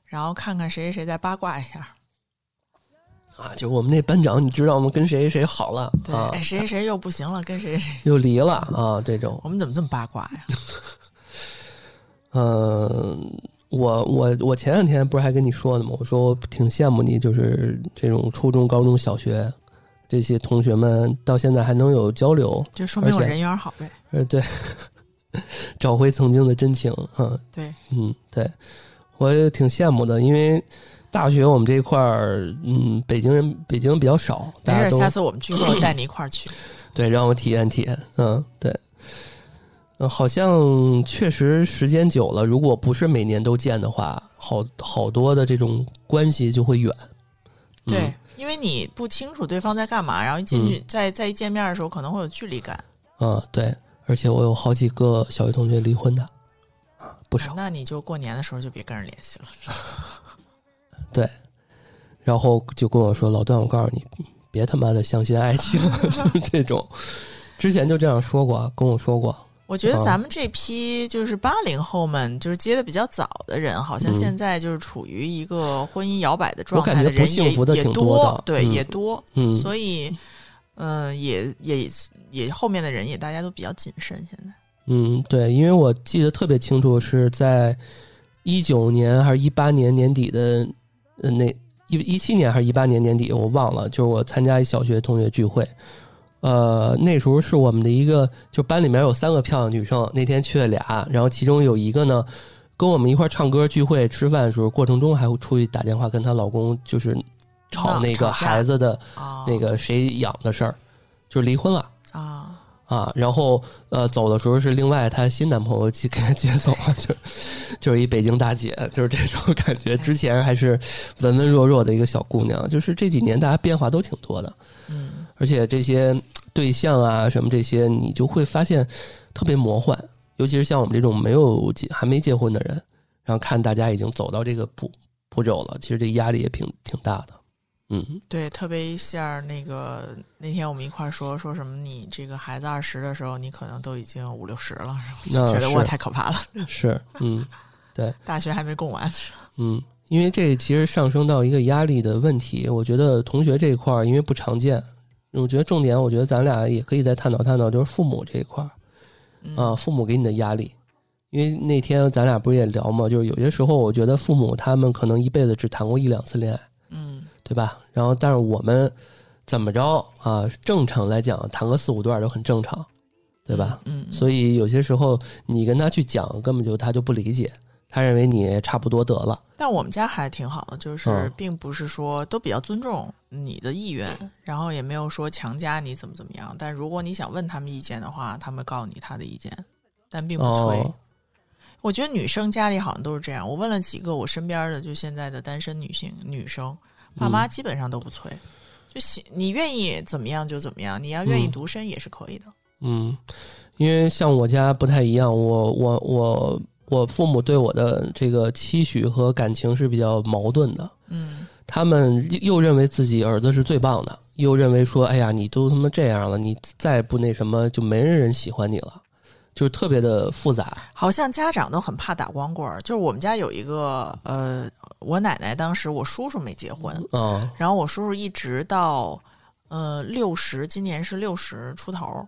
然后看看谁谁谁再八卦一下。啊，就我们那班长，你知道吗？跟谁谁好了对，啊？哎，谁谁谁又不行了，跟谁谁谁，又离了啊？这种，我们怎么这么八卦呀？嗯，我我我前两天不是还跟你说呢吗？我说我挺羡慕你，就是这种初中、高中小学这些同学们到现在还能有交流，就说明我人缘好呗。呃，对，找回曾经的真情，嗯对，嗯，对，我也挺羡慕的，因为大学我们这一块儿，嗯，北京人北京人比较少，大没事，家都下次我们聚会我带你一块儿去。对，让我体验体验，嗯，对，嗯，好像确实时间久了，如果不是每年都见的话，好好多的这种关系就会远。嗯对，因为你不清楚对方在干嘛，然后一进去再再一见面的时候，可能会有距离感。嗯，对，而且我有好几个小学同学离婚的，啊，不少。那你就过年的时候就别跟人联系了。对然后就跟我说：“老段，我告诉你，别他妈的相信爱情，就是这种。”之前就这样说过，跟我说过。我觉得啊咱们这批就是八零后们，就是接的比较早的人，好像嗯现在就是处于一个婚姻摇摆的状态的人也也挺多的对，嗯也多。嗯，所以，嗯、也也也后面的人也大家都比较谨慎。现在，嗯，对，因为我记得特别清楚，是在一九年还是一八年年底的，呃，那一一七年还是一八年年底，我忘了。就是我参加一小学同学聚会，呃，那时候是我们的一个，就班里面有三个漂亮女生，那天去了俩，然后其中有一个呢，跟我们一块儿唱歌聚会吃饭的时候，过程中还会出去打电话跟她老公，就是吵那个孩子的啊，那个谁养的事儿，就是离婚了。啊，啊，然后呃，走的时候是另外她新男朋友去给她接走了，就就是一北京大姐，就是这种感觉。之前还是文文弱弱的一个小姑娘，就是这几年大家变化都挺多的，嗯，而且这些对象啊什么这些，你就会发现特别魔幻，尤其是像我们这种没有结还没结婚的人，然后看大家已经走到这个步步骤了，其实这压力也挺挺大的。嗯，对，特别一下那个那天我们一块儿说说什么，你这个孩子二十的时候，你可能都已经五六十了，那就觉得我太可怕了，是，嗯。对大学还没供完。嗯，因为这其实上升到一个压力的问题，我觉得同学这一块儿因为不常见，我觉得重点，我觉得咱俩也可以再探讨探讨，就是父母这一块儿嗯啊，父母给你的压力。因为那天咱俩不是也聊嘛，就是有些时候我觉得父母他们可能一辈子只谈过一两次恋爱，嗯对吧？然后但是我们怎么着啊，正常来讲谈个四五段都很正常，对吧？？嗯，嗯所以有些时候你跟他去讲，根本就他就不理解，他认为你差不多得了。但我们家还挺好的，就是嗯并不是说都比较尊重你的意愿，然后也没有说强加你怎么怎么样。但如果你想问他们意见的话，他们告诉你他的意见，但并不催。哦，我觉得女生家里好像都是这样。我问了几个我身边的就现在的单身女性女生，爸妈基本上都不催，就喜你愿意怎么样就怎么样，你要愿意嗯独身也是可以的。嗯，因为像我家不太一样，我我我我父母对我的这个期许和感情是比较矛盾的。嗯他们又认为自己儿子是最棒的，又认为说，哎呀，你都他妈这样了，你再不那什么，就没人喜欢你了，就是特别的复杂。好像家长都很怕打光棍儿。就是我们家有一个呃，我奶奶当时我叔叔没结婚，嗯然后我叔叔一直到呃六十，今年是六十出头，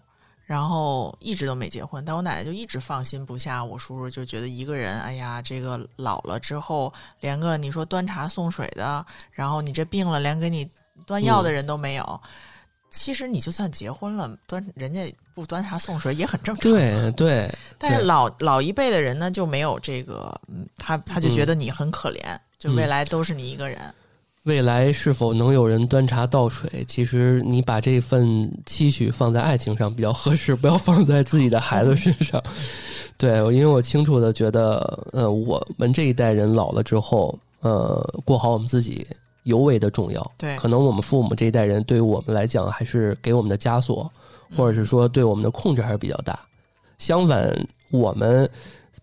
然后一直都没结婚。但我奶奶就一直放心不下我叔叔，就觉得一个人，哎呀，这个老了之后，连个你说端茶送水的，然后你这病了，连给你端药的人都没有。其实你就算结婚了，端人家不端茶送水也很正常。对对，对但是老老一辈的人呢，就没有这个，嗯，他他就觉得你很可怜，就未来都是你一个人。未来是否能有人端茶倒水？其实你把这份期许放在爱情上比较合适，不要放在自己的孩子身上。对，因为我清楚的觉得，呃，我们这一代人老了之后，呃，过好我们自己尤为的重要。对可能我们父母这一代人对于我们来讲，还是给我们的枷锁，或者是说对我们的控制还是比较大。相反，我们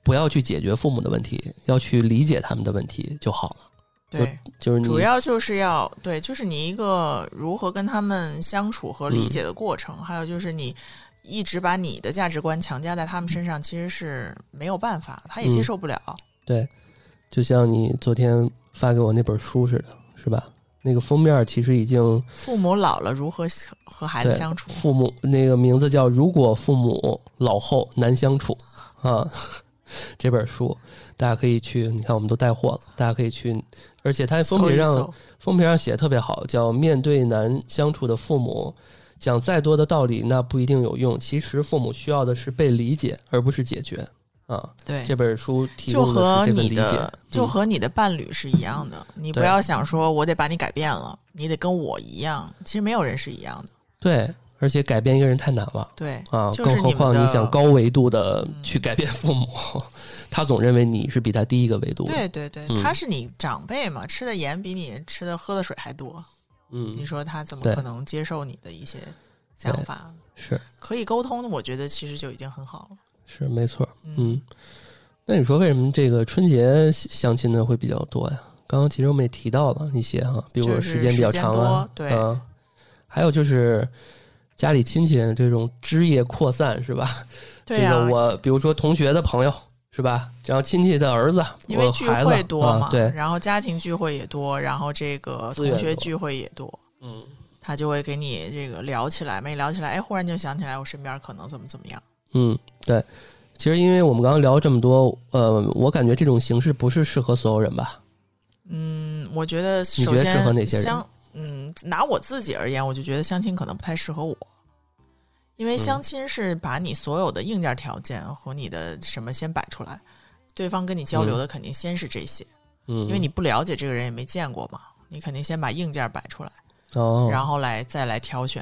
不要去解决父母的问题，要去理解他们的问题就好了。对，就是你主要就是要对，就是你一个如何跟他们相处和理嗯解的过程，还有就是你一直把你的价值观强加在他们身上，其实是没有办法，他也接嗯受不了。对，就像你昨天发给我那本书似的，是吧？那个封面其实已经父母老了如何和孩子相处？父母那个名字叫《如果父母老后难相处》啊，这本书大家可以去，你看我们都带货了，大家可以去，而且它封皮上封皮上写的特别好，叫“面对难相处的父母，讲再多的道理那不一定有用，其实父母需要的是被理解，而不是解决。”啊，对，这本书提就供的和你是这份理解的，就嗯和你的伴侣是一样的。你不要想说我得把你改变了，你得跟我一样。其实没有人是一样的。对，而且改变一个人太难了。对，啊，就是更何况你想高维度的嗯去改变父母，他总认为你是比他低一个维度。对对对，嗯他是你长辈嘛，吃的盐比你吃的喝的水还多。嗯你，说他怎么可能接受你的一些想法？是可以沟通，我觉得其实就已经很好了。是没错。嗯，嗯，那你说为什么这个春节相亲的会比较多呀？刚刚其实我们也提到了一些哈，比如说时间比较长啊，对啊，还有就是家里亲戚的这种枝叶扩散是吧？这 对呀、个我比如说同学的朋友是吧？然后亲戚的儿子，因为聚会多嘛，啊对，然后家庭聚会也多，然后这个同学聚会也多，嗯他就会给你这个聊起来，没聊起来，哎，忽然就想起来我身边可能怎么怎么样。嗯，对。其实因为我们刚刚聊这么多，呃，我感觉这种形式不是适合所有人吧？嗯，我觉得你觉得适合哪些人相，嗯，拿我自己而言，我就觉得相亲可能不太适合我，因为嗯相亲是把你所有的硬件条件和你的什么先摆出来，对方跟你交流的肯定先是这些，嗯，因为你不了解这个人也没见过嘛，你肯定先把硬件摆出来，哦，然后来再来挑选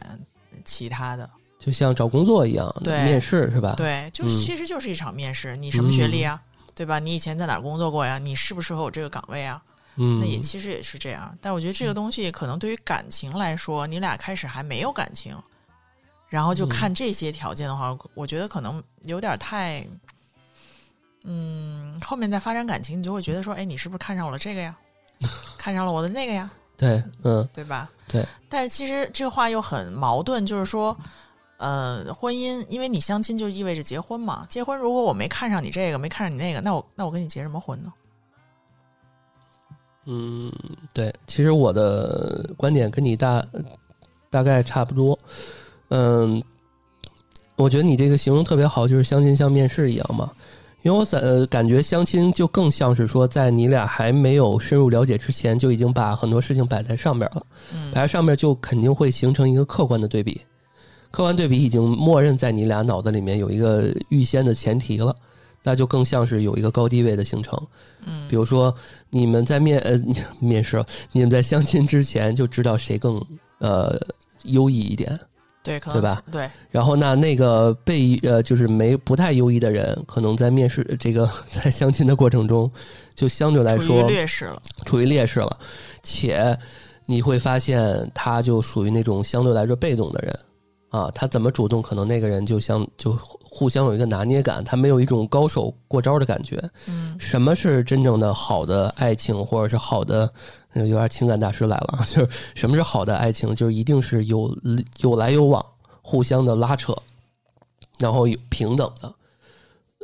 其他的。就像找工作一样，对面试是吧？，对，就嗯其实就是一场面试，你什么学历啊？对吧？你以前在哪儿工作过呀？你适不适合我这个岗位啊？嗯，那也其实也是这样，但我觉得这个东西可能对于感情来说，你俩开始还没有感情，然后就嗯看这些条件的话，我觉得可能有点太，嗯，后面再发展感情，你就会觉得说，哎，你是不是看上我了这个呀？看上了我的那个呀？对，嗯，对吧？对。但是其实这话又很矛盾，就是说，呃，婚姻，因为你相亲就意味着结婚嘛。结婚如果我没看上你这个，没看上你那个，那我那我跟你结什么婚呢？嗯，对，其实我的观点跟你大大概差不多。嗯，我觉得你这个形容特别好，就是相亲像面试一样嘛。因为我在、呃、感觉相亲就更像是说，在你俩还没有深入了解之前，就已经把很多事情摆在上面了。嗯摆在上面就肯定会形成一个客观的对比，客观对比已经默认在你俩脑子里面有一个预先的前提了，那就更像是有一个高低位的形成。嗯比如说你们在面呃 面试，你们在相亲之前就知道谁更呃优异一点，对，可能对吧？对，然后那那个被呃就是没不太优异的人，可能在面试这个 在相亲的过程中，就相对来说处于劣势了。处于劣势了，且你会发现他就属于那种相对来说被动的人啊，他怎么主动，可能那个人就相就互相有一个拿捏感，他没有一种高手过招的感觉。嗯什么是真正的好的爱情，或者是好的，呃有点情感大师来了，就是什么是好的爱情，就是一定是有有来有往，互相的拉扯，然后有平等的。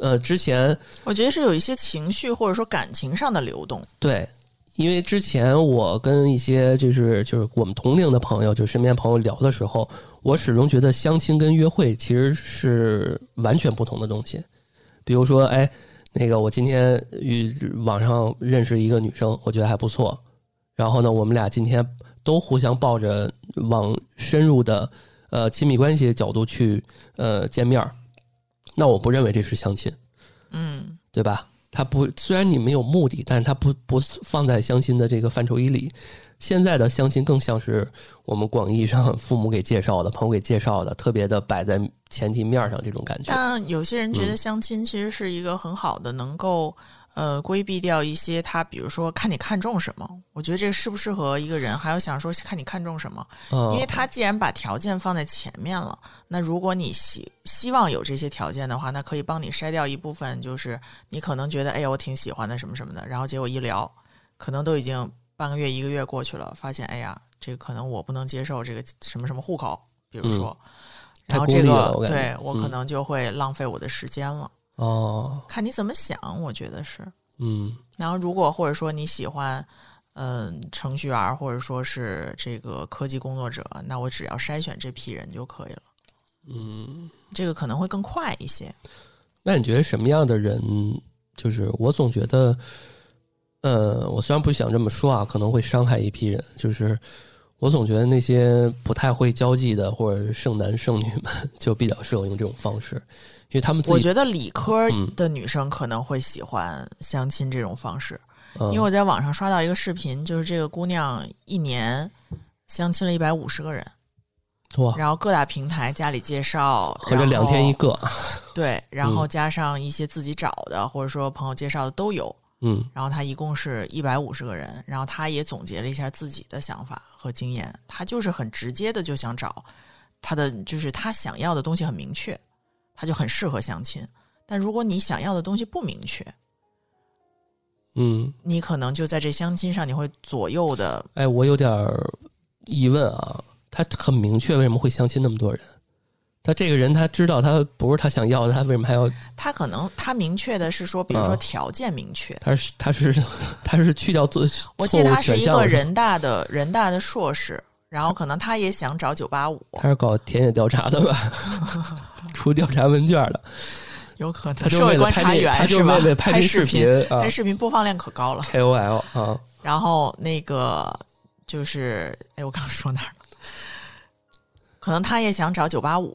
呃，之前我觉得是有一些情绪或者说感情上的流动。对，因为之前我跟一些就是就是我们同龄的朋友，就身边朋友聊的时候，我始终觉得相亲跟约会其实是完全不同的东西。比如说，哎，那个我今天与网上认识一个女生，我觉得还不错，然后呢，我们俩今天都互相抱着往深入的呃亲密关系的角度去呃见面儿，那我不认为这是相亲。嗯对吧？他不虽然你没有目的，但是他不不放在相亲的这个范畴以里。现在的相亲更像是我们广义上父母给介绍的、朋友给介绍的，特别的摆在前提面上这种感觉。但有些人觉得嗯相亲其实是一个很好的，能够呃规避掉一些他，比如说看你看中什么。我觉得这个适不适合一个人，还有想说看你看中什么。嗯，因为他既然把条件放在前面了，那如果你希希望有这些条件的话，那可以帮你筛掉一部分，就是你可能觉得哎呀我挺喜欢的什么什么的，然后结果一聊，可能都已经半个月一个月过去了，发现哎呀这个可能我不能接受这个什么什么户口，比如说，太然后这个对我可嗯能就会浪费我的时间了。哦，看你怎么想，我觉得是。嗯然后，如果或者说你喜欢，嗯、程序员或者说是这个科技工作者，那我只要筛选这批人就可以了。嗯，这个可能会更快一些。那你觉得什么样的人？就是我总觉得，呃，我虽然不想这么说啊，可能会伤害一批人。就是我总觉得那些不太会交际的或者是剩男剩女们，就比较适合用这种方式，因为他们自己，我觉得理科嗯的女生可能会喜欢相亲这种方式，嗯因为我在网上刷到一个视频，就是这个姑娘一年相亲了一百五十个人，哇，然后各大平台家里介绍，合着两天一个。对，然后嗯加上一些自己找的，或者说朋友介绍的都有。嗯然后他一共是一百五十个人，然后他也总结了一下自己的想法和经验，他就是很直接的就想找他的，就是他想要的东西很明确，他就很适合相亲。但如果你想要的东西不明确，嗯，你可能就在这相亲上你会左右的，哎，我有点疑问啊，他很明确为什么会相亲那么多人？他这个人他知道他不是他想要的，他为什么还要？他可能他明确的是说，比如说啊条件明确，他是他是 他是去掉做我记得他是一个人大的人大的硕士，然后可能他也想找九八五，他是搞田野调查的吧？出调查问卷的，有可他就能社会观察员他就是吧？为了拍那视视频，拍视频播放量可高了。，KOL 啊，然后那个就是，哎，我刚刚说哪儿了？可能他也想找九八五，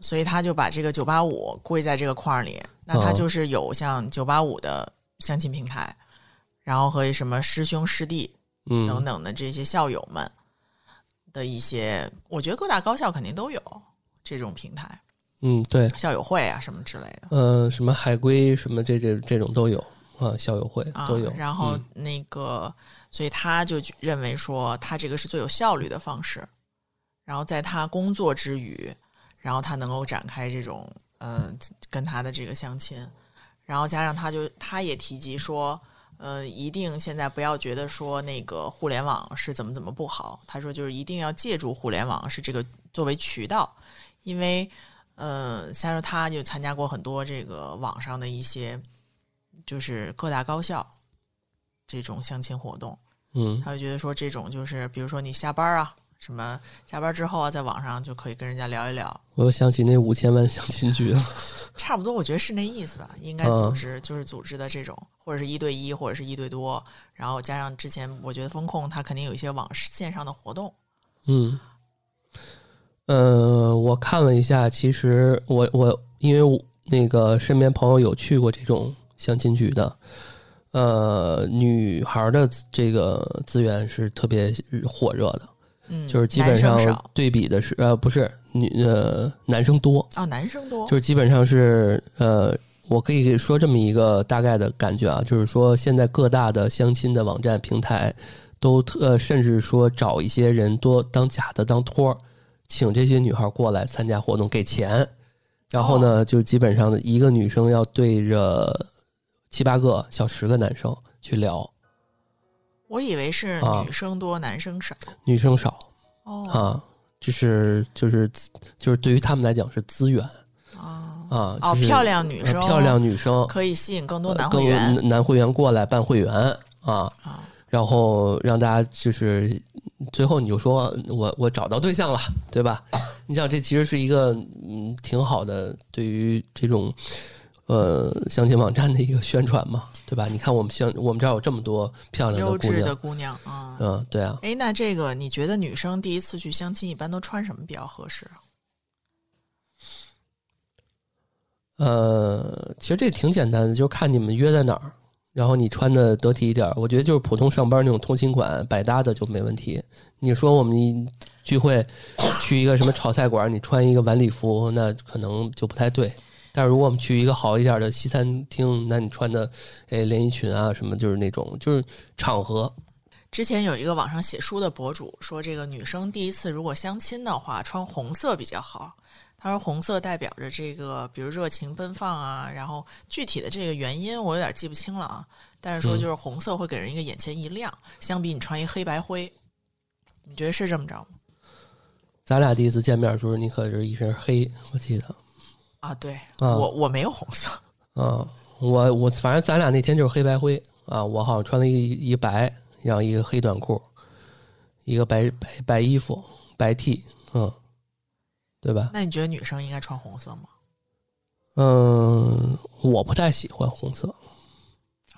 所以他就把这个九八五归在这个框里。那他哦就是有像九八五的相亲平台，然后和什么师兄师弟嗯，等等的这些校友们的一些，我觉得各大高校肯定都有这种平台，嗯，对，校友会啊什么之类的。呃，什么海归什么这这这种都有啊，校友会啊，都有。然后嗯那个，所以他就认为说，他这个是最有效率的方式。然后在他工作之余，然后他能够展开这种呃跟他的这个相亲，然后加上他就他也提及说，呃，一定现在不要觉得说那个互联网是怎么怎么不好，他说就是一定要借助互联网是这个作为渠道，因为呃，像说他就参加过很多这个网上的一些就是各大高校这种相亲活动，嗯他就觉得说这种就是比如说你下班啊。什么下班之后啊，在网上就可以跟人家聊一聊，我又想起那五千万相亲局了。差不多，我觉得是那意思吧。应该嗯组织、就是组织的这种，或者是一对一，或者是一对多，然后加上之前我觉得风控它肯定有一些网线上的活动，嗯，呃，我看了一下，其实我我因为我那个身边朋友有去过这种相亲局的，呃，女孩的这个资源是特别火热的，嗯，就是基本上对比的是呃不是女呃男生多，哦，男生多，就是基本上是呃，我可以说这么一个大概的感觉啊，就是说现在各大的相亲的网站平台都特，呃甚至说找一些人多当假的当托儿，请这些女孩过来参加活动给钱，然后呢，就基本上一个女生要对着七八个小十个男生去聊，我以为是啊女生多，男生少。女生少哦啊，就是就是就是对于他们来讲是资源哦啊，哦，就是漂亮女生，呃漂亮女生可以吸引更多男会员男男会员过来办会员啊，啊。然后让大家就是最后你就说我我找到对象了，对吧？你想这其实是一个嗯挺好的对于这种呃相亲网站的一个宣传嘛，对吧？你看我们相我们这儿有这么多漂亮的姑优质的娘，姑娘啊。嗯，对啊，哎，那这个你觉得女生第一次去相亲一般都穿什么比较合适啊？呃，其实这挺简单的，就看你们约在哪儿，然后你穿的得体一点。我觉得就是普通上班那种通勤款，百搭的就没问题。你说我们聚会，去一个什么炒菜馆，你穿一个晚礼服，那可能就不太对。但是如果我们去一个好一点的西餐厅，那你穿的哎连衣裙啊什么，就是那种就是场合，之前有一个网上写书的博主说，这个女生第一次如果相亲的话，穿红色比较好。他说红色代表着这个，比如热情奔放啊，然后具体的这个原因我有点记不清了啊。但是说就是红色会给人一个眼前一亮，相比你穿一黑白灰，你觉得是这么着吗？咱俩第一次见面的时候，你可是一身黑，我记得啊，对啊我我没有红色，啊，我我反正咱俩那天就是黑白灰啊，我好像穿了一一白，然后一个黑短裤，一个白白白衣服白 T，嗯，对吧？那你觉得女生应该穿红色吗？嗯，我不太喜欢红色，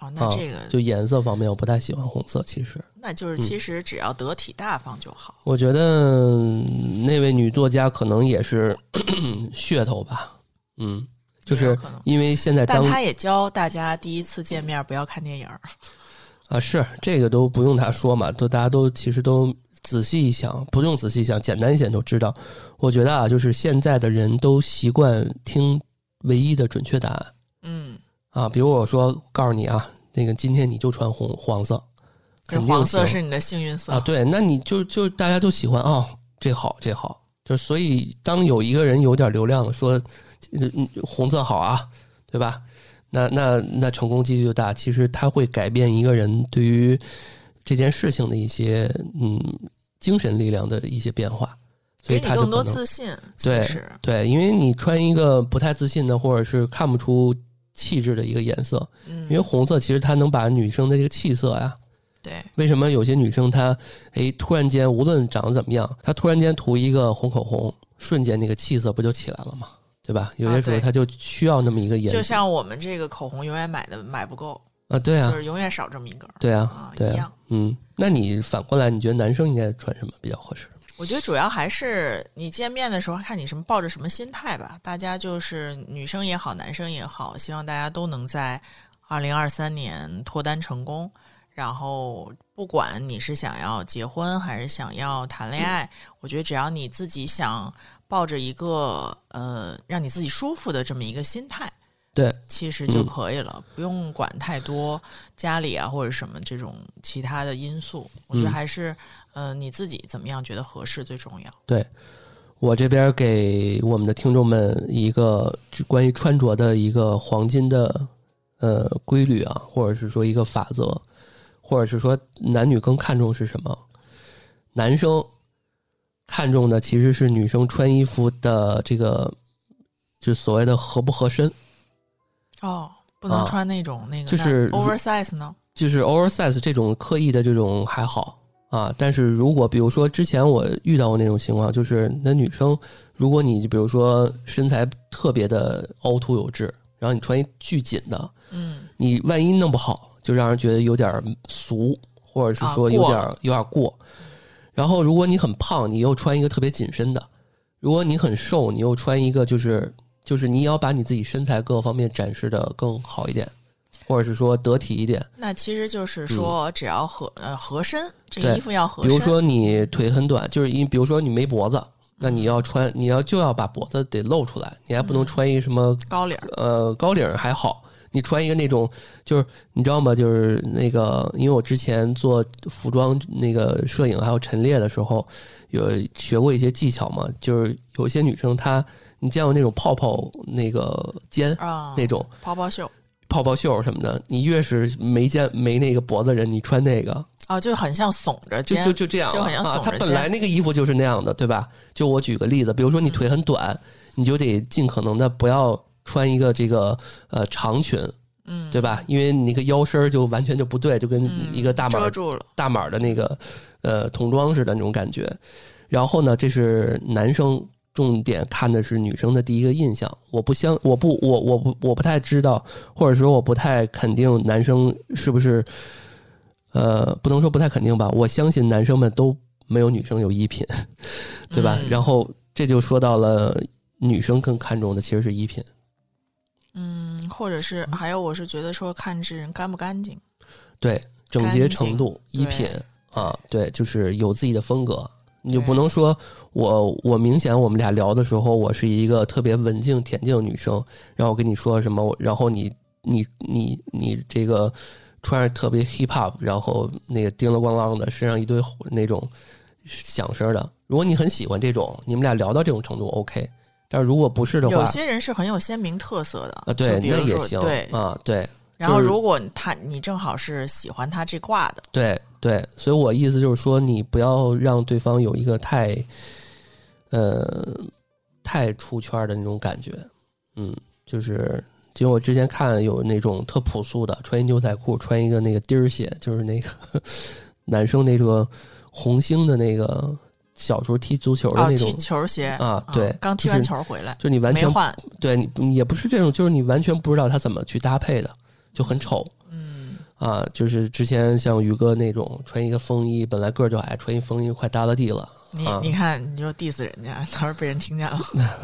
哦，那啊这个、就颜色方面我不太喜欢红色。其实那就是其实只要得体大方就好。我觉得嗯那位女作家可能也是 噱头吧，嗯，就是因为现在当但他也教大家第一次见面不要看电影儿。啊，是这个都不用他说嘛，都大家都其实都仔细一想，不用仔细想，简单一想都知道。我觉得啊，就是现在的人都习惯听唯一的准确答案嗯，啊，比如我说告诉你啊，那个今天你就穿红黄色，肯定黄色是你的幸运色。啊，对，那你就就大家都喜欢哦，这好这好，就所以当有一个人有点流量说，嗯嗯红色好啊，对吧？那那那成功几率就大。其实它会改变一个人对于这件事情的一些嗯精神力量的一些变化，所以他就更多自信。对，对，因为你穿一个不太自信的，或者是看不出气质的一个颜色，嗯，因为红色其实它能把女生的这个气色呀，对，为什么有些女生她哎突然间无论长得怎么样，她突然间涂一个红口红，瞬间那个气色不就起来了吗？对吧？有些时候他就需要那么一个颜色就像我们这个口红永远买的买不够，啊，对啊就，是永远少这么一根儿。对啊啊，对啊一样，嗯。那你反过来，你觉得男生应该穿什么比较合适？我觉得主要还是你见面的时候看你什么抱着什么心态吧。大家就是女生也好，男生也好，希望大家都能在二零二三年脱单成功。然后，不管你是想要结婚还是想要谈恋爱，我觉得只要你自己想抱着一个呃让你自己舒服的这么一个心态，对，其实就嗯可以了，不用管太多家里啊或者什么这种其他的因素。我觉得嗯还是呃你自己怎么样觉得合适最重要。对我这边给我们的听众们一个就关于穿着的一个黄金的呃规律啊，或者是说一个法则，或者是说男女更看重是什么？男生看重的其实是女生穿衣服的这个，就所谓的合不合身，哦，不能啊穿那种、那个就是 oversize 呢？就是 oversize 这种刻意的这种还好啊，但是如果比如说之前我遇到过那种情况，就是那女生，如果你比如说身材特别的凹凸有致，然后你穿一巨紧的，嗯，你万一弄不好，就让人觉得有点俗，或者是说有点、啊有点过。然后如果你很胖，你又穿一个特别紧身的；如果你很瘦，你又穿一个就是就是你要把你自己身材各个方面展示的更好一点，或者是说得体一点。那其实就是说，只要合、呃合身，这衣服要合身。比如说你腿很短，就是因比如说你没脖子，那你要穿，你要就要把脖子得露出来，你还不能嗯穿一个什么高领儿，呃高领儿还好，你穿一个那种就是你知道吗？就是那个，因为我之前做服装那个摄影还有陈列的时候，有学过一些技巧嘛，就是有一些女生她，你见过那种泡泡那个肩啊，那种泡泡袖泡泡袖什么的，你越是没肩没那个脖子人，你穿那个。啊，就很像耸着就肩，就就这样就很像耸着肩本来那个衣服就是那样的，对吧？就我举个例子，比如说你腿很短，你就得尽可能的不要穿一个这个呃长裙，嗯，对吧？因为你那个腰身就完全就不对，就跟嗯一个大码遮住了，大码的那个呃童装似的那种感觉。然后呢，这是男生重点看的是女生的第一个印象。我不相，我不，我我不我不太知道，或者说我不太肯定男生是不是，呃，不能说不太肯定吧。我相信男生们都没有女生有衣品，对吧？嗯然后这就说到了女生更看重的其实是衣品。嗯，或者是还有，我是觉得说看这人干不干净，对整洁程度、衣品啊，对，就是有自己的风格。你就不能说我我明显我们俩聊的时候，我是一个特别文静恬静的女生，然后我跟你说什么，然后你你你你这个穿着特别 hip hop，然后那个叮了咣啷的，身上一堆那种响声的。如果你很喜欢这种，你们俩聊到这种程度 OK，但是如果不是的话，有些人是很有鲜明特色的啊，对，那也行，对。啊，对。然后，如果他你正好是喜欢他这挂的，对对，所以我意思就是说，你不要让对方有一个太，呃，太出圈的那种感觉。嗯，就是，就我之前看有那种特朴素的，穿一牛仔裤，穿一个那个钉儿鞋，就是那个 男生那个红星的那个小时候踢足球的啊，那种踢，球鞋啊对刚踢完球回来就你完全没换，对你也不是这种，就是你完全不知道他怎么去搭配的，就很丑。嗯，啊，就是之前像宇哥那种穿一个风衣，本来个儿就矮，穿一风衣快耷拉地了。你啊你看，你就 diss 人家，到时候被人听见了，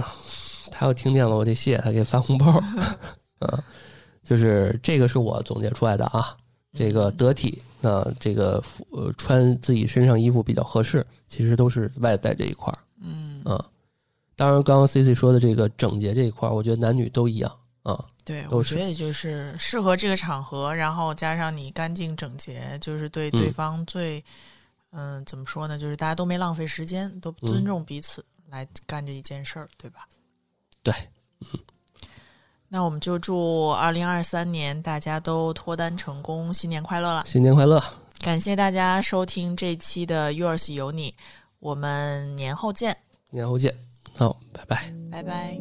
他要听见了，我得谢他，给发红包。啊，就是这个是我总结出来的啊，这个得体，呃，这个服呃穿自己身上衣服比较合适，其实都是外在这一块儿。嗯，啊，当然刚刚 C C 说的这个整洁这一块儿，我觉得男女都一样啊。对，我觉得就是适合这个场合，然后加上你干净整洁，就是对对嗯方最，嗯、怎么说呢？就是大家都没浪费时间，都尊嗯重彼此来干这一件事儿，对吧？对，那我们就祝二零二三年大家都脱单成功，新年快乐了！新年快乐，感谢大家收听这期的 Yours 有你，我们年后见，年后见，好，拜拜。拜拜。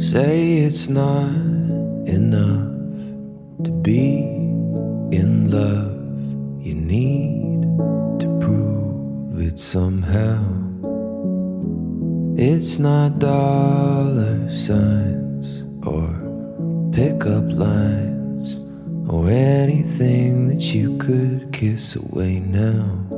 Say it's not enough to be in love. You need to prove it somehow. It's not dollar signs or pickup lines or anything that you could kiss away now.